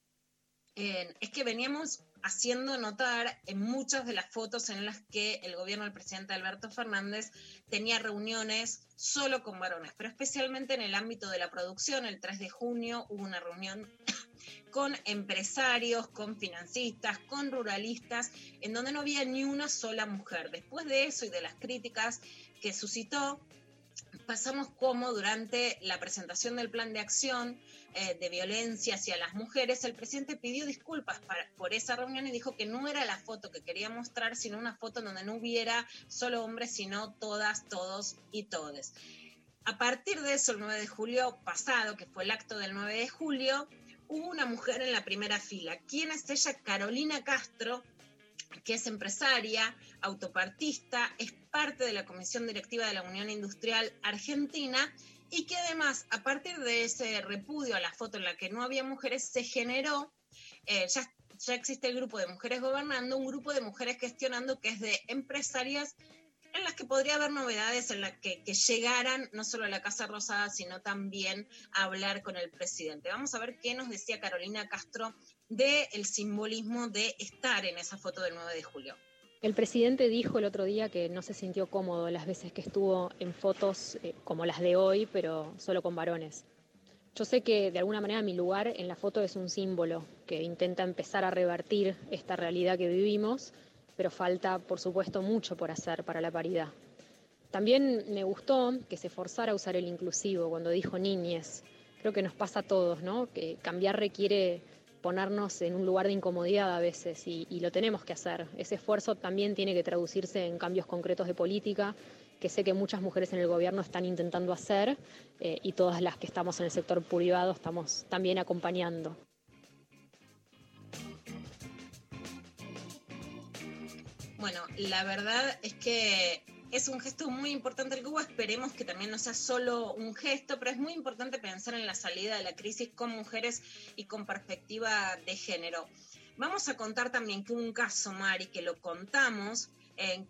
es que veníamos haciendo notar en muchas de las fotos en las que el gobierno del presidente Alberto Fernández tenía reuniones solo con varones, pero especialmente en el ámbito de la producción. El 3 de junio hubo una reunión con empresarios, con financistas, con ruralistas, en donde no había ni una sola mujer. Después de eso y de las críticas que suscitó, pasamos como durante la presentación del plan de acción eh, de violencia hacia las mujeres, el presidente pidió disculpas por esa reunión y dijo que no era la foto que quería mostrar, sino una foto donde no hubiera solo hombres, sino todas, todos y todes. A partir de eso, el 9 de julio pasado, que fue el acto del 9 de julio, hubo una mujer en la primera fila. ¿Quién es ella? Carolina Castro, que es empresaria, autopartista, es parte de la Comisión Directiva de la Unión Industrial Argentina y que además, a partir de ese repudio a la foto en la que no había mujeres, se generó, eh, ya, ya existe el grupo de mujeres gobernando, un grupo de mujeres gestionando que es de empresarias en las que podría haber novedades en las que, que llegaran no solo a la Casa Rosada, sino también a hablar con el presidente. Vamos a ver qué nos decía Carolina Castro del simbolismo de estar en esa foto del 9 de julio. El presidente dijo el otro día que no se sintió cómodo las veces que estuvo en fotos eh, como las de hoy, pero solo con varones. Yo sé que de alguna manera mi lugar en la foto es un símbolo que intenta empezar a revertir esta realidad que vivimos, pero falta, por supuesto, mucho por hacer para la paridad. También me gustó que se forzara a usar el inclusivo cuando dijo niñes. Creo que nos pasa a todos, ¿no? Que cambiar requiere ponernos en un lugar de incomodidad a veces y, lo tenemos que hacer. Ese esfuerzo también tiene que traducirse en cambios concretos de política que sé que muchas mujeres en el gobierno están intentando hacer eh, y todas las que estamos en el sector privado estamos también acompañando. Bueno, la verdad es que es un gesto muy importante el hubo. Esperemos que también no sea solo un gesto, pero es muy importante pensar en la salida de la crisis con mujeres y con perspectiva de género. Vamos a contar también que un caso, Mari, que lo contamos,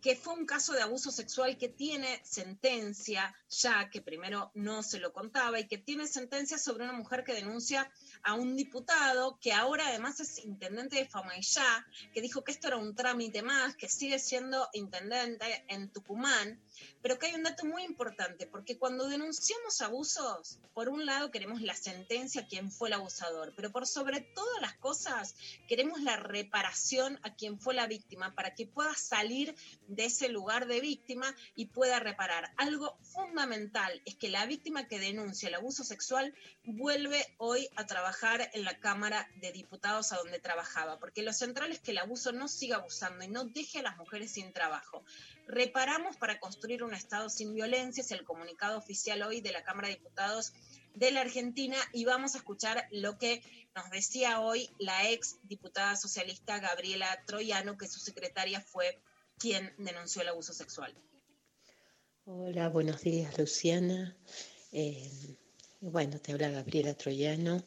que fue un caso de abuso sexual que tiene sentencia, ya que primero no se lo contaba, y que tiene sentencia sobre una mujer que denuncia a un diputado que ahora además es intendente de Famayá, que dijo que esto era un trámite más, que sigue siendo intendente en Tucumán, pero que hay un dato muy importante, porque cuando denunciamos abusos, por un lado queremos la sentencia a quien fue el abusador, pero por sobre todas las cosas queremos la reparación a quien fue la víctima para que pueda salir de ese lugar de víctima y pueda reparar. Algo fundamental es que la víctima que denuncia el abuso sexual vuelve hoy a trabajar en la Cámara de Diputados a donde trabajaba, porque lo central es que el abuso no siga abusando y no deje a las mujeres sin trabajo. Reparamos para construir un Estado sin violencia, es el comunicado oficial hoy de la Cámara de Diputados de la Argentina y vamos a escuchar lo que nos decía hoy la ex diputada socialista Gabriela Troyano, que su secretaria fue quien denunció el abuso sexual. Hola, buenos días, Luciana. Eh, bueno, te habla Gabriela Troyano.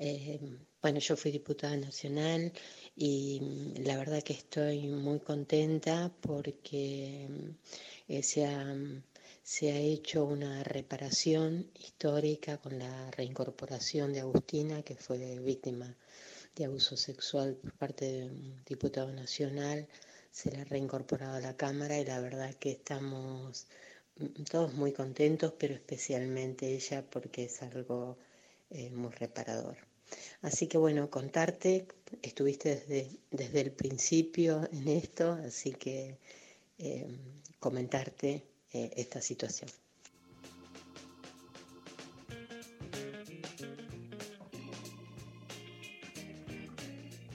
Eh, bueno, yo fui diputada nacional y mm, la verdad que estoy muy contenta porque mm, eh, se, ha, se ha hecho una reparación histórica con la reincorporación de Agustina, que fue víctima de abuso sexual por parte de un diputado nacional. Se le ha reincorporado a la Cámara y la verdad que estamos mm, todos muy contentos, pero especialmente ella porque es algo eh, muy reparador. Así que bueno, contarte, estuviste desde, desde el principio en esto, así que eh, comentarte eh, esta situación.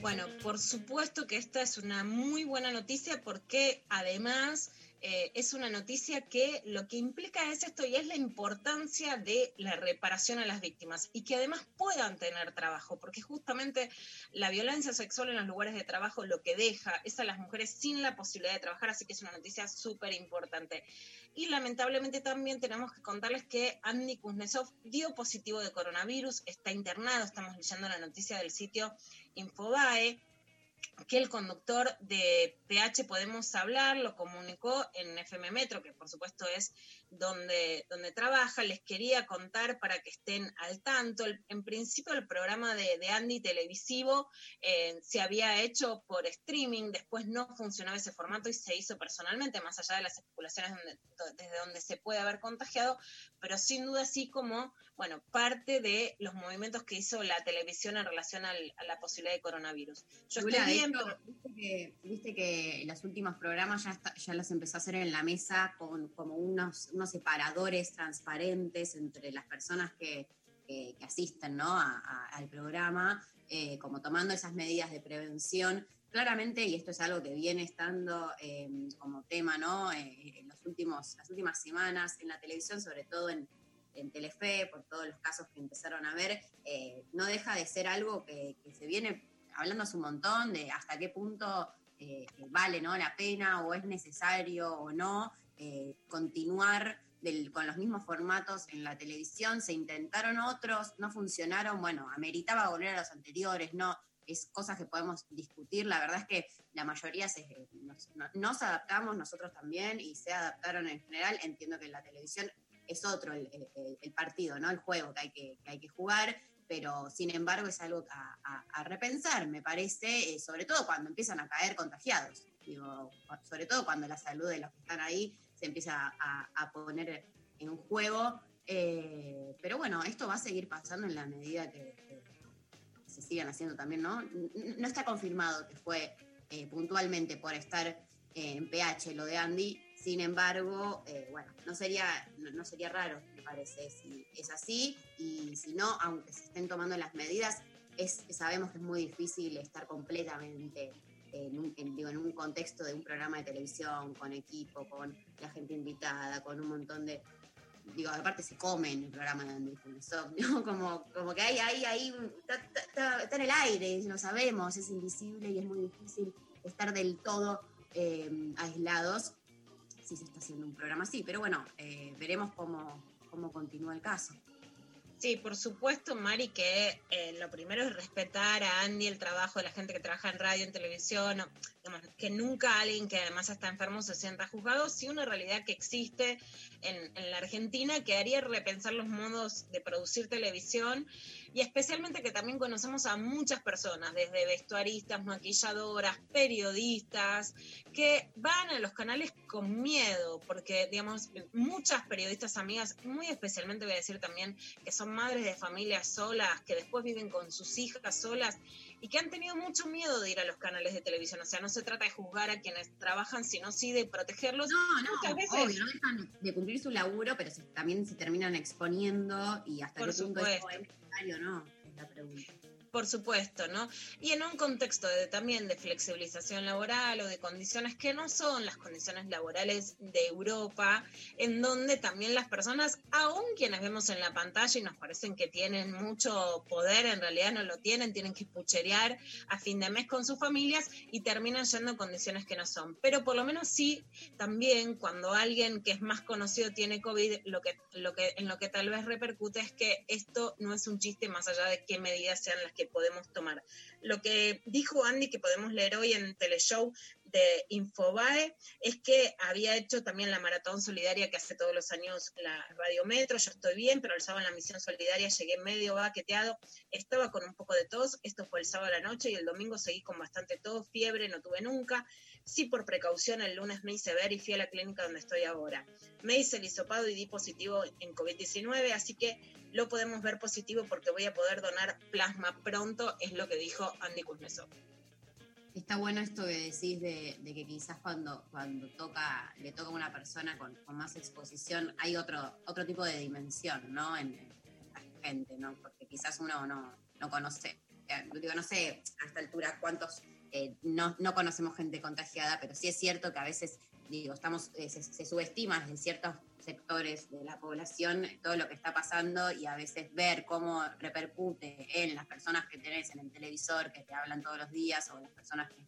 Bueno, por supuesto que esta es una muy buena noticia porque además eh, es una noticia que lo que implica es esto y es la importancia de la reparación a las víctimas y que además puedan tener trabajo, porque justamente la violencia sexual en los lugares de trabajo lo que deja es a las mujeres sin la posibilidad de trabajar, así que es una noticia súper importante. Y lamentablemente también tenemos que contarles que Andy Kuznetsov dio positivo de coronavirus, está internado, estamos leyendo la noticia del sitio Infobae, que el conductor de PH Podemos Hablar lo comunicó en FM Metro, que por supuesto es donde, donde trabaja. Les quería contar para que estén al tanto. El- en principio el programa de, de Andy televisivo eh, se había hecho por streaming, después no funcionaba ese formato y se hizo personalmente, más allá de las especulaciones donde- desde donde se puede haber contagiado, pero sin duda sí como, bueno, parte de los movimientos que hizo la televisión en relación al- a la posibilidad de coronavirus. Yo Lula, estoy bien, pero- viste que, viste que los últimos programas ya, está- ya los empezó a hacer en la mesa con como unos, unos separadores transparentes entre las personas que, que- que asisten ¿no? al programa, eh, como tomando esas medidas de prevención. Claramente, y esto es algo que viene estando eh, como tema ¿no? Eh, en los últimos, las últimas semanas en la televisión, sobre todo en, Telefe, por todos los casos que empezaron a ver, eh, no deja de ser algo que, se viene hablando hace un montón de hasta qué punto vale ¿no? la pena o es necesario o no eh, continuar con los mismos formatos en la televisión. Se intentaron otros, no funcionaron, bueno, ameritaba volver a los anteriores, no. Es cosas que podemos discutir. La verdad es que la mayoría se- nos, no- nos adaptamos, nosotros también, y se adaptaron en general. Entiendo que en la televisión es otro el, partido, ¿no? El juego que hay que, hay que jugar, pero sin embargo es algo a, repensar, me parece, eh, sobre todo cuando empiezan a caer contagiados. Sobre todo cuando la salud de los que están ahí se empieza a, poner en juego. eh, pero bueno, esto va a seguir pasando en la medida que, se sigan haciendo también, ¿no? No está confirmado que fue eh, puntualmente por estar eh, en PH lo de Andy, sin embargo, bueno, no sería, no sería raro, me parece, si es así, y si no, aunque se estén tomando las medidas, es, sabemos que es muy difícil estar completamente en un, digo, en un contexto de un programa de televisión, con equipo, con la gente invitada, con un montón de... Digo, aparte se come en el programa de Andy ¿no? Como, como que hay ahí, ahí, está, en el aire, lo sabemos, es invisible y es muy difícil estar del todo eh, aislados si se está haciendo un programa así. Pero bueno, eh, veremos cómo, cómo continúa el caso. Sí, por supuesto, Mari, que eh, lo primero es respetar a Andy el trabajo de la gente que trabaja en radio, en televisión, o, digamos, que nunca alguien que además está enfermo se sienta juzgado, sí una realidad que existe en, en la Argentina que haría repensar los modos de producir televisión y especialmente que también conocemos a muchas personas, desde vestuaristas, maquilladoras, periodistas, que van a los canales con miedo, porque, digamos, muchas periodistas amigas, muy especialmente voy a decir también que son madres de familias solas, que después viven con sus hijas solas y que han tenido mucho miedo de ir a los canales de televisión. O sea, no se trata de juzgar a quienes trabajan, sino sí de protegerlos. No, no, Muchas veces, obvio, no dejan de cumplir su laburo, pero también se terminan exponiendo y hasta Por qué punto esto supuesto. es necesario o no, la pregunta. Por supuesto, ¿no? Y en un contexto de, también de flexibilización laboral o de condiciones que no son las condiciones laborales de Europa, en donde también las personas, aún quienes vemos en la pantalla y nos parecen que tienen mucho poder, en realidad no lo tienen, tienen que pucherear a fin de mes con sus familias y terminan yendo en condiciones que no son. Pero por lo menos sí, también cuando alguien que es más conocido tiene COVID, lo que, lo que, en lo que tal vez repercute es que esto no es un chiste más allá de qué medidas sean las que podemos tomar. Lo que dijo Andy que podemos leer hoy en Teleshow de Infobae es que había hecho también la maratón solidaria que hace todos los años la Radio Metro. Yo estoy bien, pero el sábado en la misión solidaria llegué medio baqueteado, estaba con un poco de tos. Esto fue el sábado a la noche y el domingo seguí con bastante tos, fiebre, no tuve nunca. Sí, por precaución, el lunes me hice ver y fui a la clínica donde estoy ahora. Me hice el hisopado y di positivo en COVID-19, así que lo podemos ver positivo porque voy a poder donar plasma pronto, es lo que dijo Andy Kuznetsov. Está bueno esto que decís de, que quizás cuando, cuando toca, le toca a una persona con, más exposición, hay otro, otro tipo de dimensión, ¿no? En, en la gente, ¿no? Porque quizás uno no, no conoce, eh, digo, no sé a esta altura cuántos no, no conocemos gente contagiada, pero sí es cierto que a veces, digo, estamos, eh, se, subestima desde ciertos sectores de la población todo lo que está pasando y a veces ver cómo repercute en las personas que tenés en el televisor, que te hablan todos los días, o las personas que,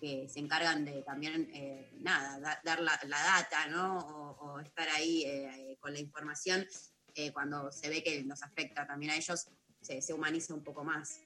se encargan de también, eh, nada, da- dar la, data, ¿no? O, estar ahí eh, con la información, cuando se ve que nos afecta también a ellos, se, humaniza un poco más.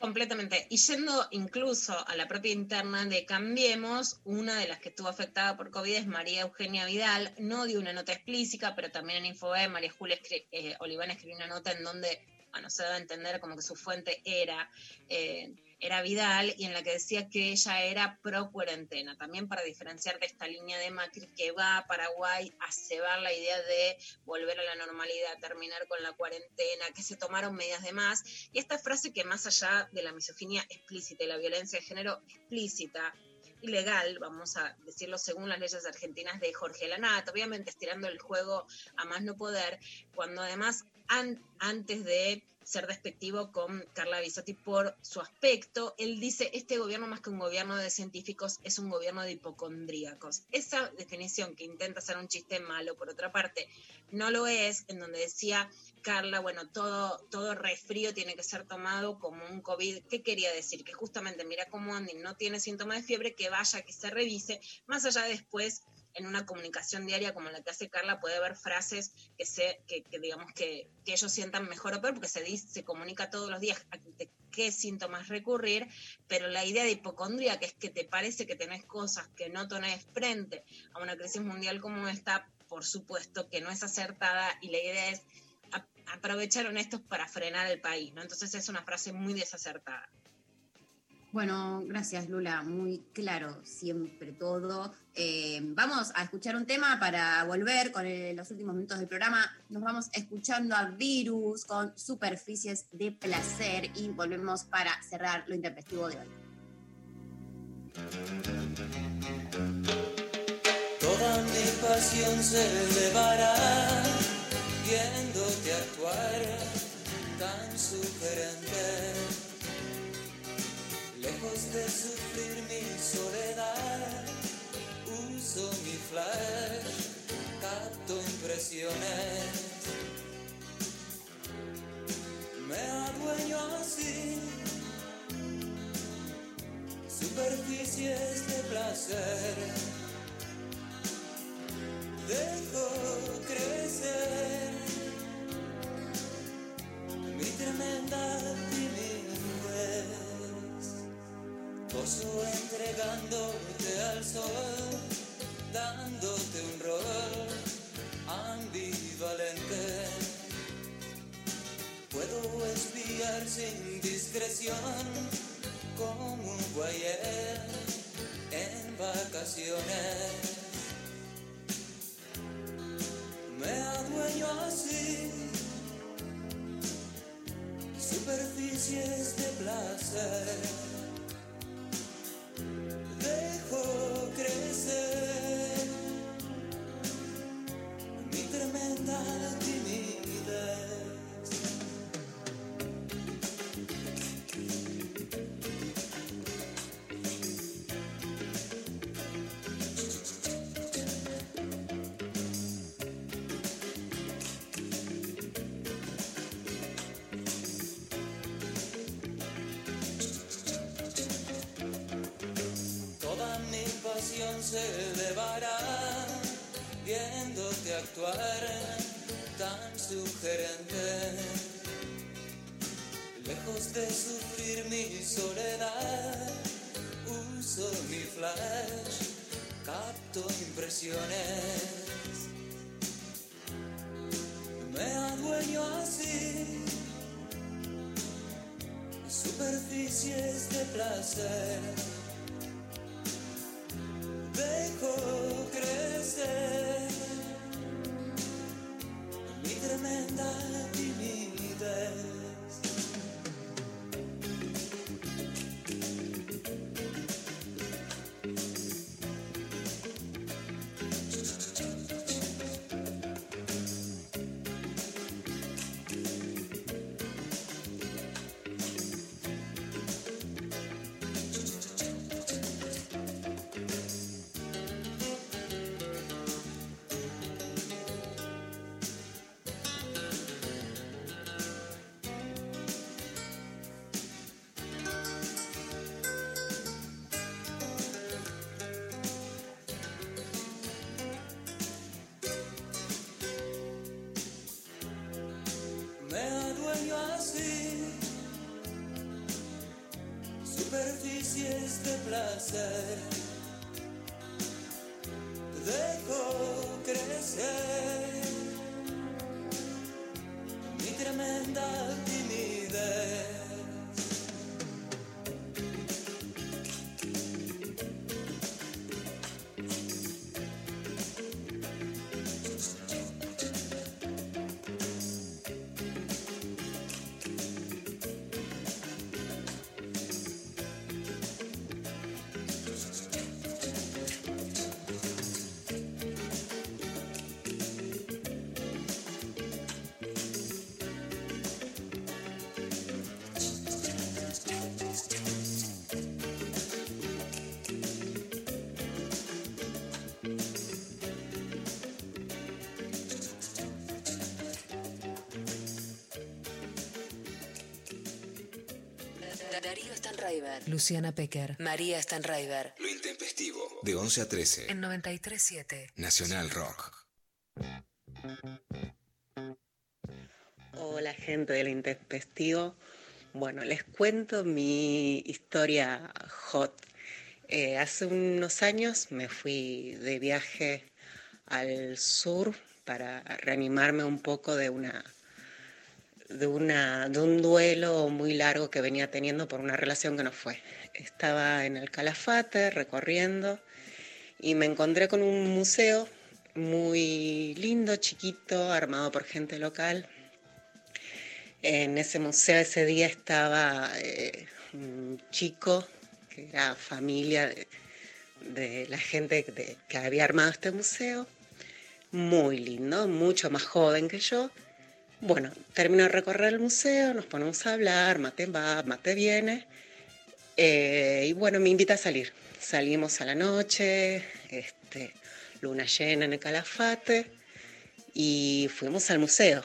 Completamente. Y yendo incluso a la propia interna de Cambiemos, una de las que estuvo afectada por COVID es María Eugenia Vidal. No dio una nota explícita, pero también en Infobae María Julia eh, Oliván escribió una nota en donde, bueno, se a entender como que su fuente era, eh, era Vidal y en la que decía que ella era pro cuarentena, también para diferenciar de esta línea de Macri que va a Paraguay a cebar la idea de volver a la normalidad, terminar con la cuarentena, que se tomaron medidas de más. Y esta frase que más allá de la misoginia explícita y la violencia de género explícita, ilegal, vamos a decirlo según las leyes argentinas de Jorge Lanata, obviamente estirando el juego a más no poder, cuando además an- antes de ser despectivo con Carla Bisotti por su aspecto, él dice, este gobierno más que un gobierno de científicos es un gobierno de hipocondríacos. Esa definición que intenta ser un chiste malo, por otra parte, no lo es, en donde decía Carla, bueno, todo, todo resfrío tiene que ser tomado como un COVID. ¿Qué quería decir? Que justamente, mira cómo Andy no tiene síntomas de fiebre, que vaya, que se revise, más allá de después en una comunicación diaria como la que hace Carla puede haber frases que se que, digamos que, que ellos sientan mejor o peor porque se dice, se comunica todos los días de qué síntomas recurrir, pero la idea de hipocondría que es que te parece que tenés cosas que no tenés frente a una crisis mundial como esta, por supuesto que no es acertada y la idea es aprovecharon estos para frenar el país, ¿no? Entonces es una frase muy desacertada. Bueno, gracias Lula, muy claro siempre todo. Eh, vamos a escuchar un tema para volver con el- los últimos minutos del programa. Nos vamos escuchando a Virus con superficies de placer y volvemos para cerrar lo intempestivo de hoy. Toda mi pasión se elevará viéndote actuar tan sugerente. Lejos de sufrir mi soledad, uso mi flash, capto impresiones. Me adueño así, superficies de placer dejo crecer mi tremenda timidez. Gozo entregándote al sol, dándote un rol ambivalente. Puedo espiar sin discreción como un guayer en vacaciones. Me adueño así, superficies de placer. Dejo crecer mi tremenda timidez. De sufrir mi soledad, uso mi flash, capto impresiones. Me adueño así, superficies de placer Luciana Pecker, María Stanraiver. Lo intempestivo. De 11 a 13. En 93.7. Nacional Rock. Hola gente del Intempestivo. Bueno, les cuento mi historia hot. Eh, hace unos años me fui de viaje al sur para reanimarme un poco de una de, un duelo muy largo que venía teniendo por una relación que no fue. Estaba en el Calafate recorriendo y me encontré con un museo muy lindo, chiquito, armado por gente local. En ese museo ese día estaba eh, un chico que era familia de, la gente que había armado este museo, muy lindo, mucho más joven que yo. Bueno, termino de recorrer el museo, nos ponemos a hablar, mate va, mate viene. eh, y bueno, me invita a salir. Salimos a la noche, este, luna llena en el Calafate y fuimos al museo.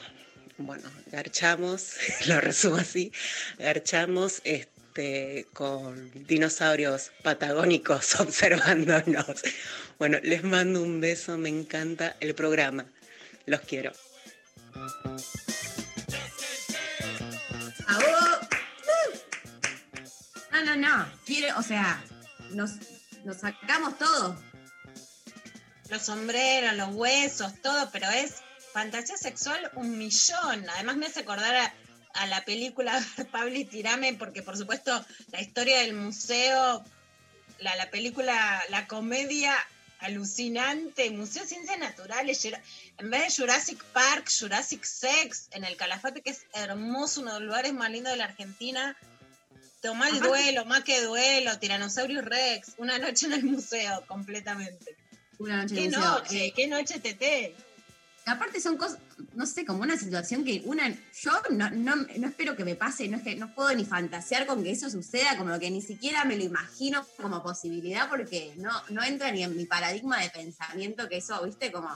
Bueno, garchamos, lo resumo así, garchamos este, con dinosaurios patagónicos observándonos. Bueno, les mando un beso, me encanta el programa. Los quiero. ¡A vos! No, no, no. Quiere, o sea, nos, nos sacamos todo. Los sombreros, los huesos, todo, pero es fantasía sexual un millón. Además me hace acordar a, a la película Pablo y Tirame, porque por supuesto la historia del museo, la, la película, la comedia alucinante, Museo de Ciencias Naturales, en vez de Jurassic Park, Jurassic Sex, en el Calafate, que es hermoso, uno de los lugares más lindos de la Argentina. Toma el duelo, más que duelo, Tyrannosaurus Rex, una noche en el museo, completamente. Una noche ¿Qué en el museo. noche? Eh, ¿Qué noche Tete? Aparte son cosas, no sé, como una situación que una, yo no, no, no espero que me pase, no es que no puedo ni fantasear con que eso suceda, como que ni siquiera me lo imagino como posibilidad porque no, no entra ni en mi paradigma de pensamiento que eso, viste, como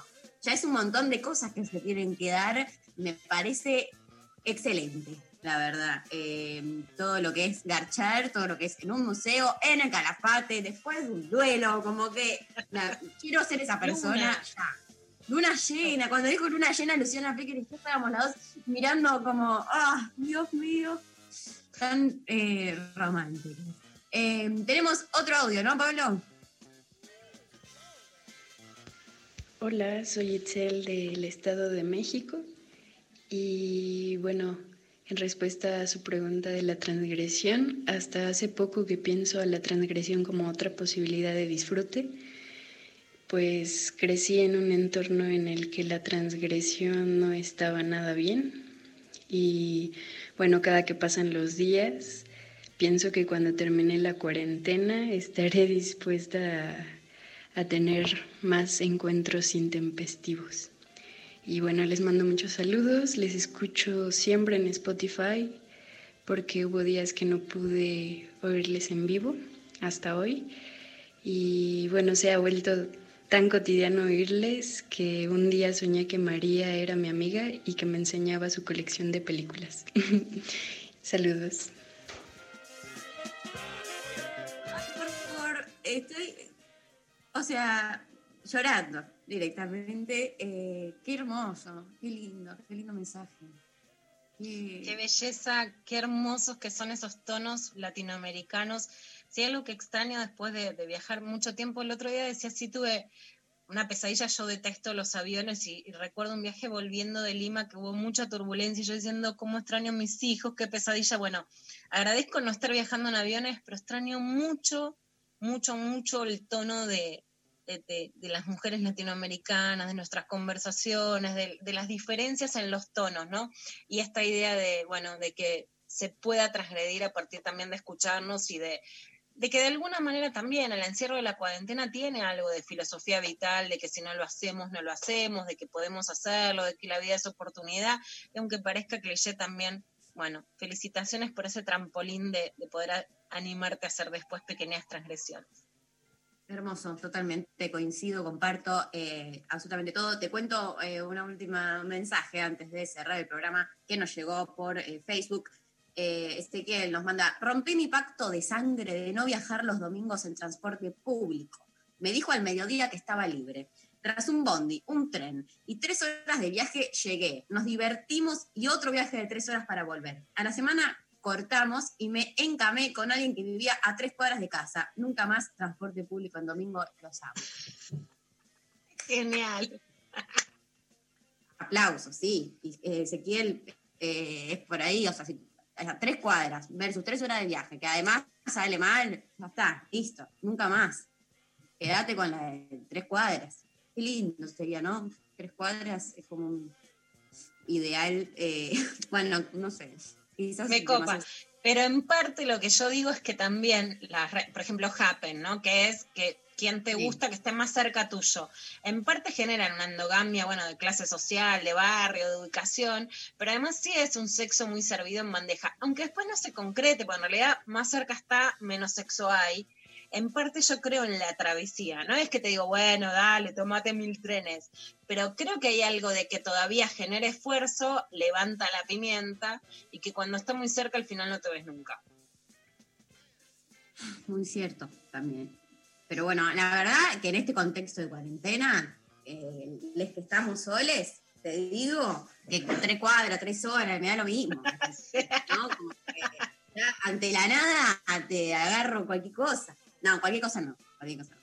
ya es un montón de cosas que se tienen que dar, me parece excelente, la verdad. Eh, todo lo que es garchar, todo lo que es en un museo, en el calafate, después de un duelo, como que na- quiero ser esa persona ya. Luna llena, cuando dijo luna llena, Luciana Pecker y yo estábamos las dos mirando como, ah, Dios mío, tan eh, románticos. Eh, tenemos otro audio, ¿no, Pablo? Hola, soy Itzel del Estado de México y bueno, en respuesta a su pregunta de la transgresión, hasta hace poco que pienso a la transgresión como otra posibilidad de disfrute, pues crecí en un entorno en el que la transgresión no estaba nada bien y bueno, cada que pasan los días, pienso que cuando termine la cuarentena estaré dispuesta a tener más encuentros intempestivos. Y bueno, les mando muchos saludos, les escucho siempre en Spotify porque hubo días que no pude oírles en vivo hasta hoy. Y bueno, se ha vuelto tan cotidiano oírles que un día soñé que María era mi amiga y que me enseñaba su colección de películas. Saludos. Por favor, estoy, o sea, llorando directamente. Eh, qué hermoso, qué lindo, qué lindo mensaje. Qué- Qué belleza, qué hermosos que son esos tonos latinoamericanos. Si hay algo que extraño después de, viajar mucho tiempo, el otro día decía, sí tuve una pesadilla, yo detesto los aviones y, recuerdo un viaje volviendo de Lima que hubo mucha turbulencia y yo diciendo, cómo extraño a mis hijos, qué pesadilla. Bueno, agradezco no estar viajando en aviones, pero extraño mucho, mucho, mucho el tono de, de, de- las mujeres latinoamericanas, de nuestras conversaciones, de las diferencias en los tonos, ¿no? Y esta idea de, bueno, de que se pueda transgredir a partir también de escucharnos y de, de que de alguna manera también el encierro de la cuarentena tiene algo de filosofía vital, de que si no lo hacemos, no lo hacemos, de que podemos hacerlo, de que la vida es oportunidad, y aunque parezca cliché también, bueno, felicitaciones por ese trampolín de, de poder animarte a hacer después pequeñas transgresiones. Hermoso, totalmente coincido, comparto eh, absolutamente todo. Te cuento eh, una última mensaje antes de cerrar el programa que nos llegó por eh, Facebook. Eh, Ezequiel nos manda, rompí mi pacto de sangre de no viajar los domingos en transporte público. Me dijo al mediodía que estaba libre. Tras un bondi, un tren y tres horas de viaje llegué. Nos divertimos y otro viaje de tres horas para volver. A la semana cortamos y me encamé con alguien que vivía a tres cuadras de casa. Nunca más transporte público en domingo, los amo. Genial. Aplausos, sí. Eh, Ezequiel eh, es por ahí, o sea, si- a tres cuadras versus tres horas de viaje, que además sale mal, ya está, listo, nunca más. Quédate con la de tres cuadras. Qué lindo sería, ¿no? Tres cuadras es como un ideal, eh, bueno, no sé. Quizás Me copa. Pero en parte lo que yo digo es que también, las por ejemplo, Happen, ¿no? Que es que quien te Sí. gusta que esté más cerca tuyo. En parte generan una endogamia, bueno, de clase social, de barrio, de ubicación, pero además sí es un sexo muy servido en bandeja, aunque después no se concrete, porque en realidad más cerca está, menos sexo hay. En parte yo creo en la travesía, no es que te digo, bueno, dale, tomate mil trenes, pero creo que hay algo de que todavía genera esfuerzo, levanta la pimienta y que cuando está muy cerca al final no te ves nunca. Muy cierto también. Pero bueno, la verdad que en este contexto de cuarentena, eh, les que estamos soles, te digo que con tres cuadras, tres horas, me da lo mismo. ¿no? Como que ya ante la nada te agarro cualquier cosa. No, cualquier cosa no. Cualquier cosa no.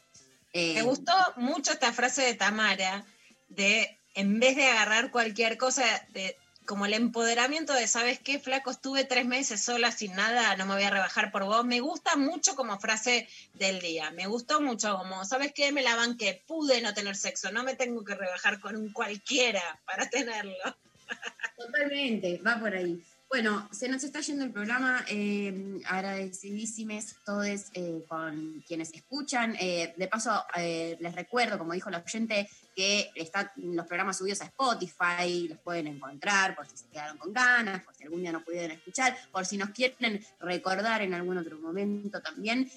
Eh, Me gustó mucho esta frase de Tamara de en vez de agarrar cualquier cosa, de, como el empoderamiento de, ¿sabes qué, flaco? Estuve tres meses sola sin nada, no me voy a rebajar por vos. Me gusta mucho como frase del día. Me gustó mucho como, ¿sabes qué? Me la banqué, pude no tener sexo, no me tengo que rebajar con un cualquiera para tenerlo. Totalmente, va por ahí. Bueno, se nos está yendo el programa. Eh, todos eh, con quienes escuchan. Eh, de paso, eh, les recuerdo, como dijo la oyente, que están los programas subidos a Spotify, los pueden encontrar por si se quedaron con ganas, por si algún día no pudieron escuchar, por si nos quieren recordar en algún otro momento también.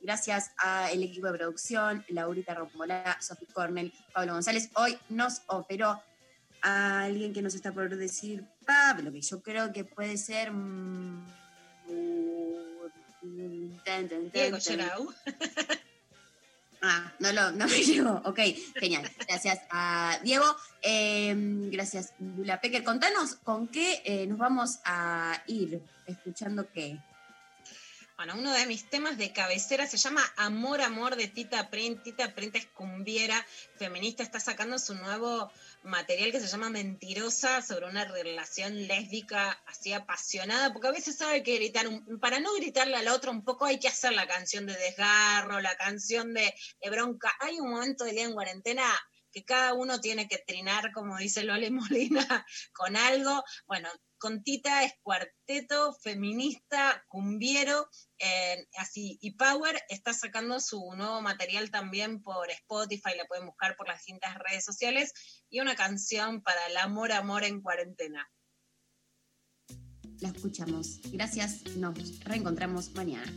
Gracias al equipo de producción, Laurita Rombolá, Sophie Cornell, Pablo González. Hoy nos operó a alguien que nos está por decir Pablo, que yo creo que puede ser. mm, tan, tan, tan, Diego tan. Ah, no, lo, no me llegó. Ok, genial. Gracias a Diego. Eh, gracias, Lula Pecker. Contanos con qué eh, nos vamos a ir escuchando qué. Bueno, uno de mis temas de cabecera se llama Amor, Amor de Tita Print. Tita Print es cumbiera, feminista, está sacando su nuevo material que se llama Mentirosa sobre una relación lésbica así apasionada, porque a veces sabe que gritar, un- para no gritarle al otro un poco hay que hacer la canción de desgarro, la canción de, de bronca. Hay un momento del día en cuarentena que cada uno tiene que trinar, como dice Lole Molina, con algo. Bueno, con Tita es cuarteto feminista, cumbiero, eh, así, y Power está sacando su nuevo material también por Spotify, la pueden buscar por las distintas redes sociales, y una canción para el amor, amor en cuarentena. La escuchamos. Gracias. Nos reencontramos mañana.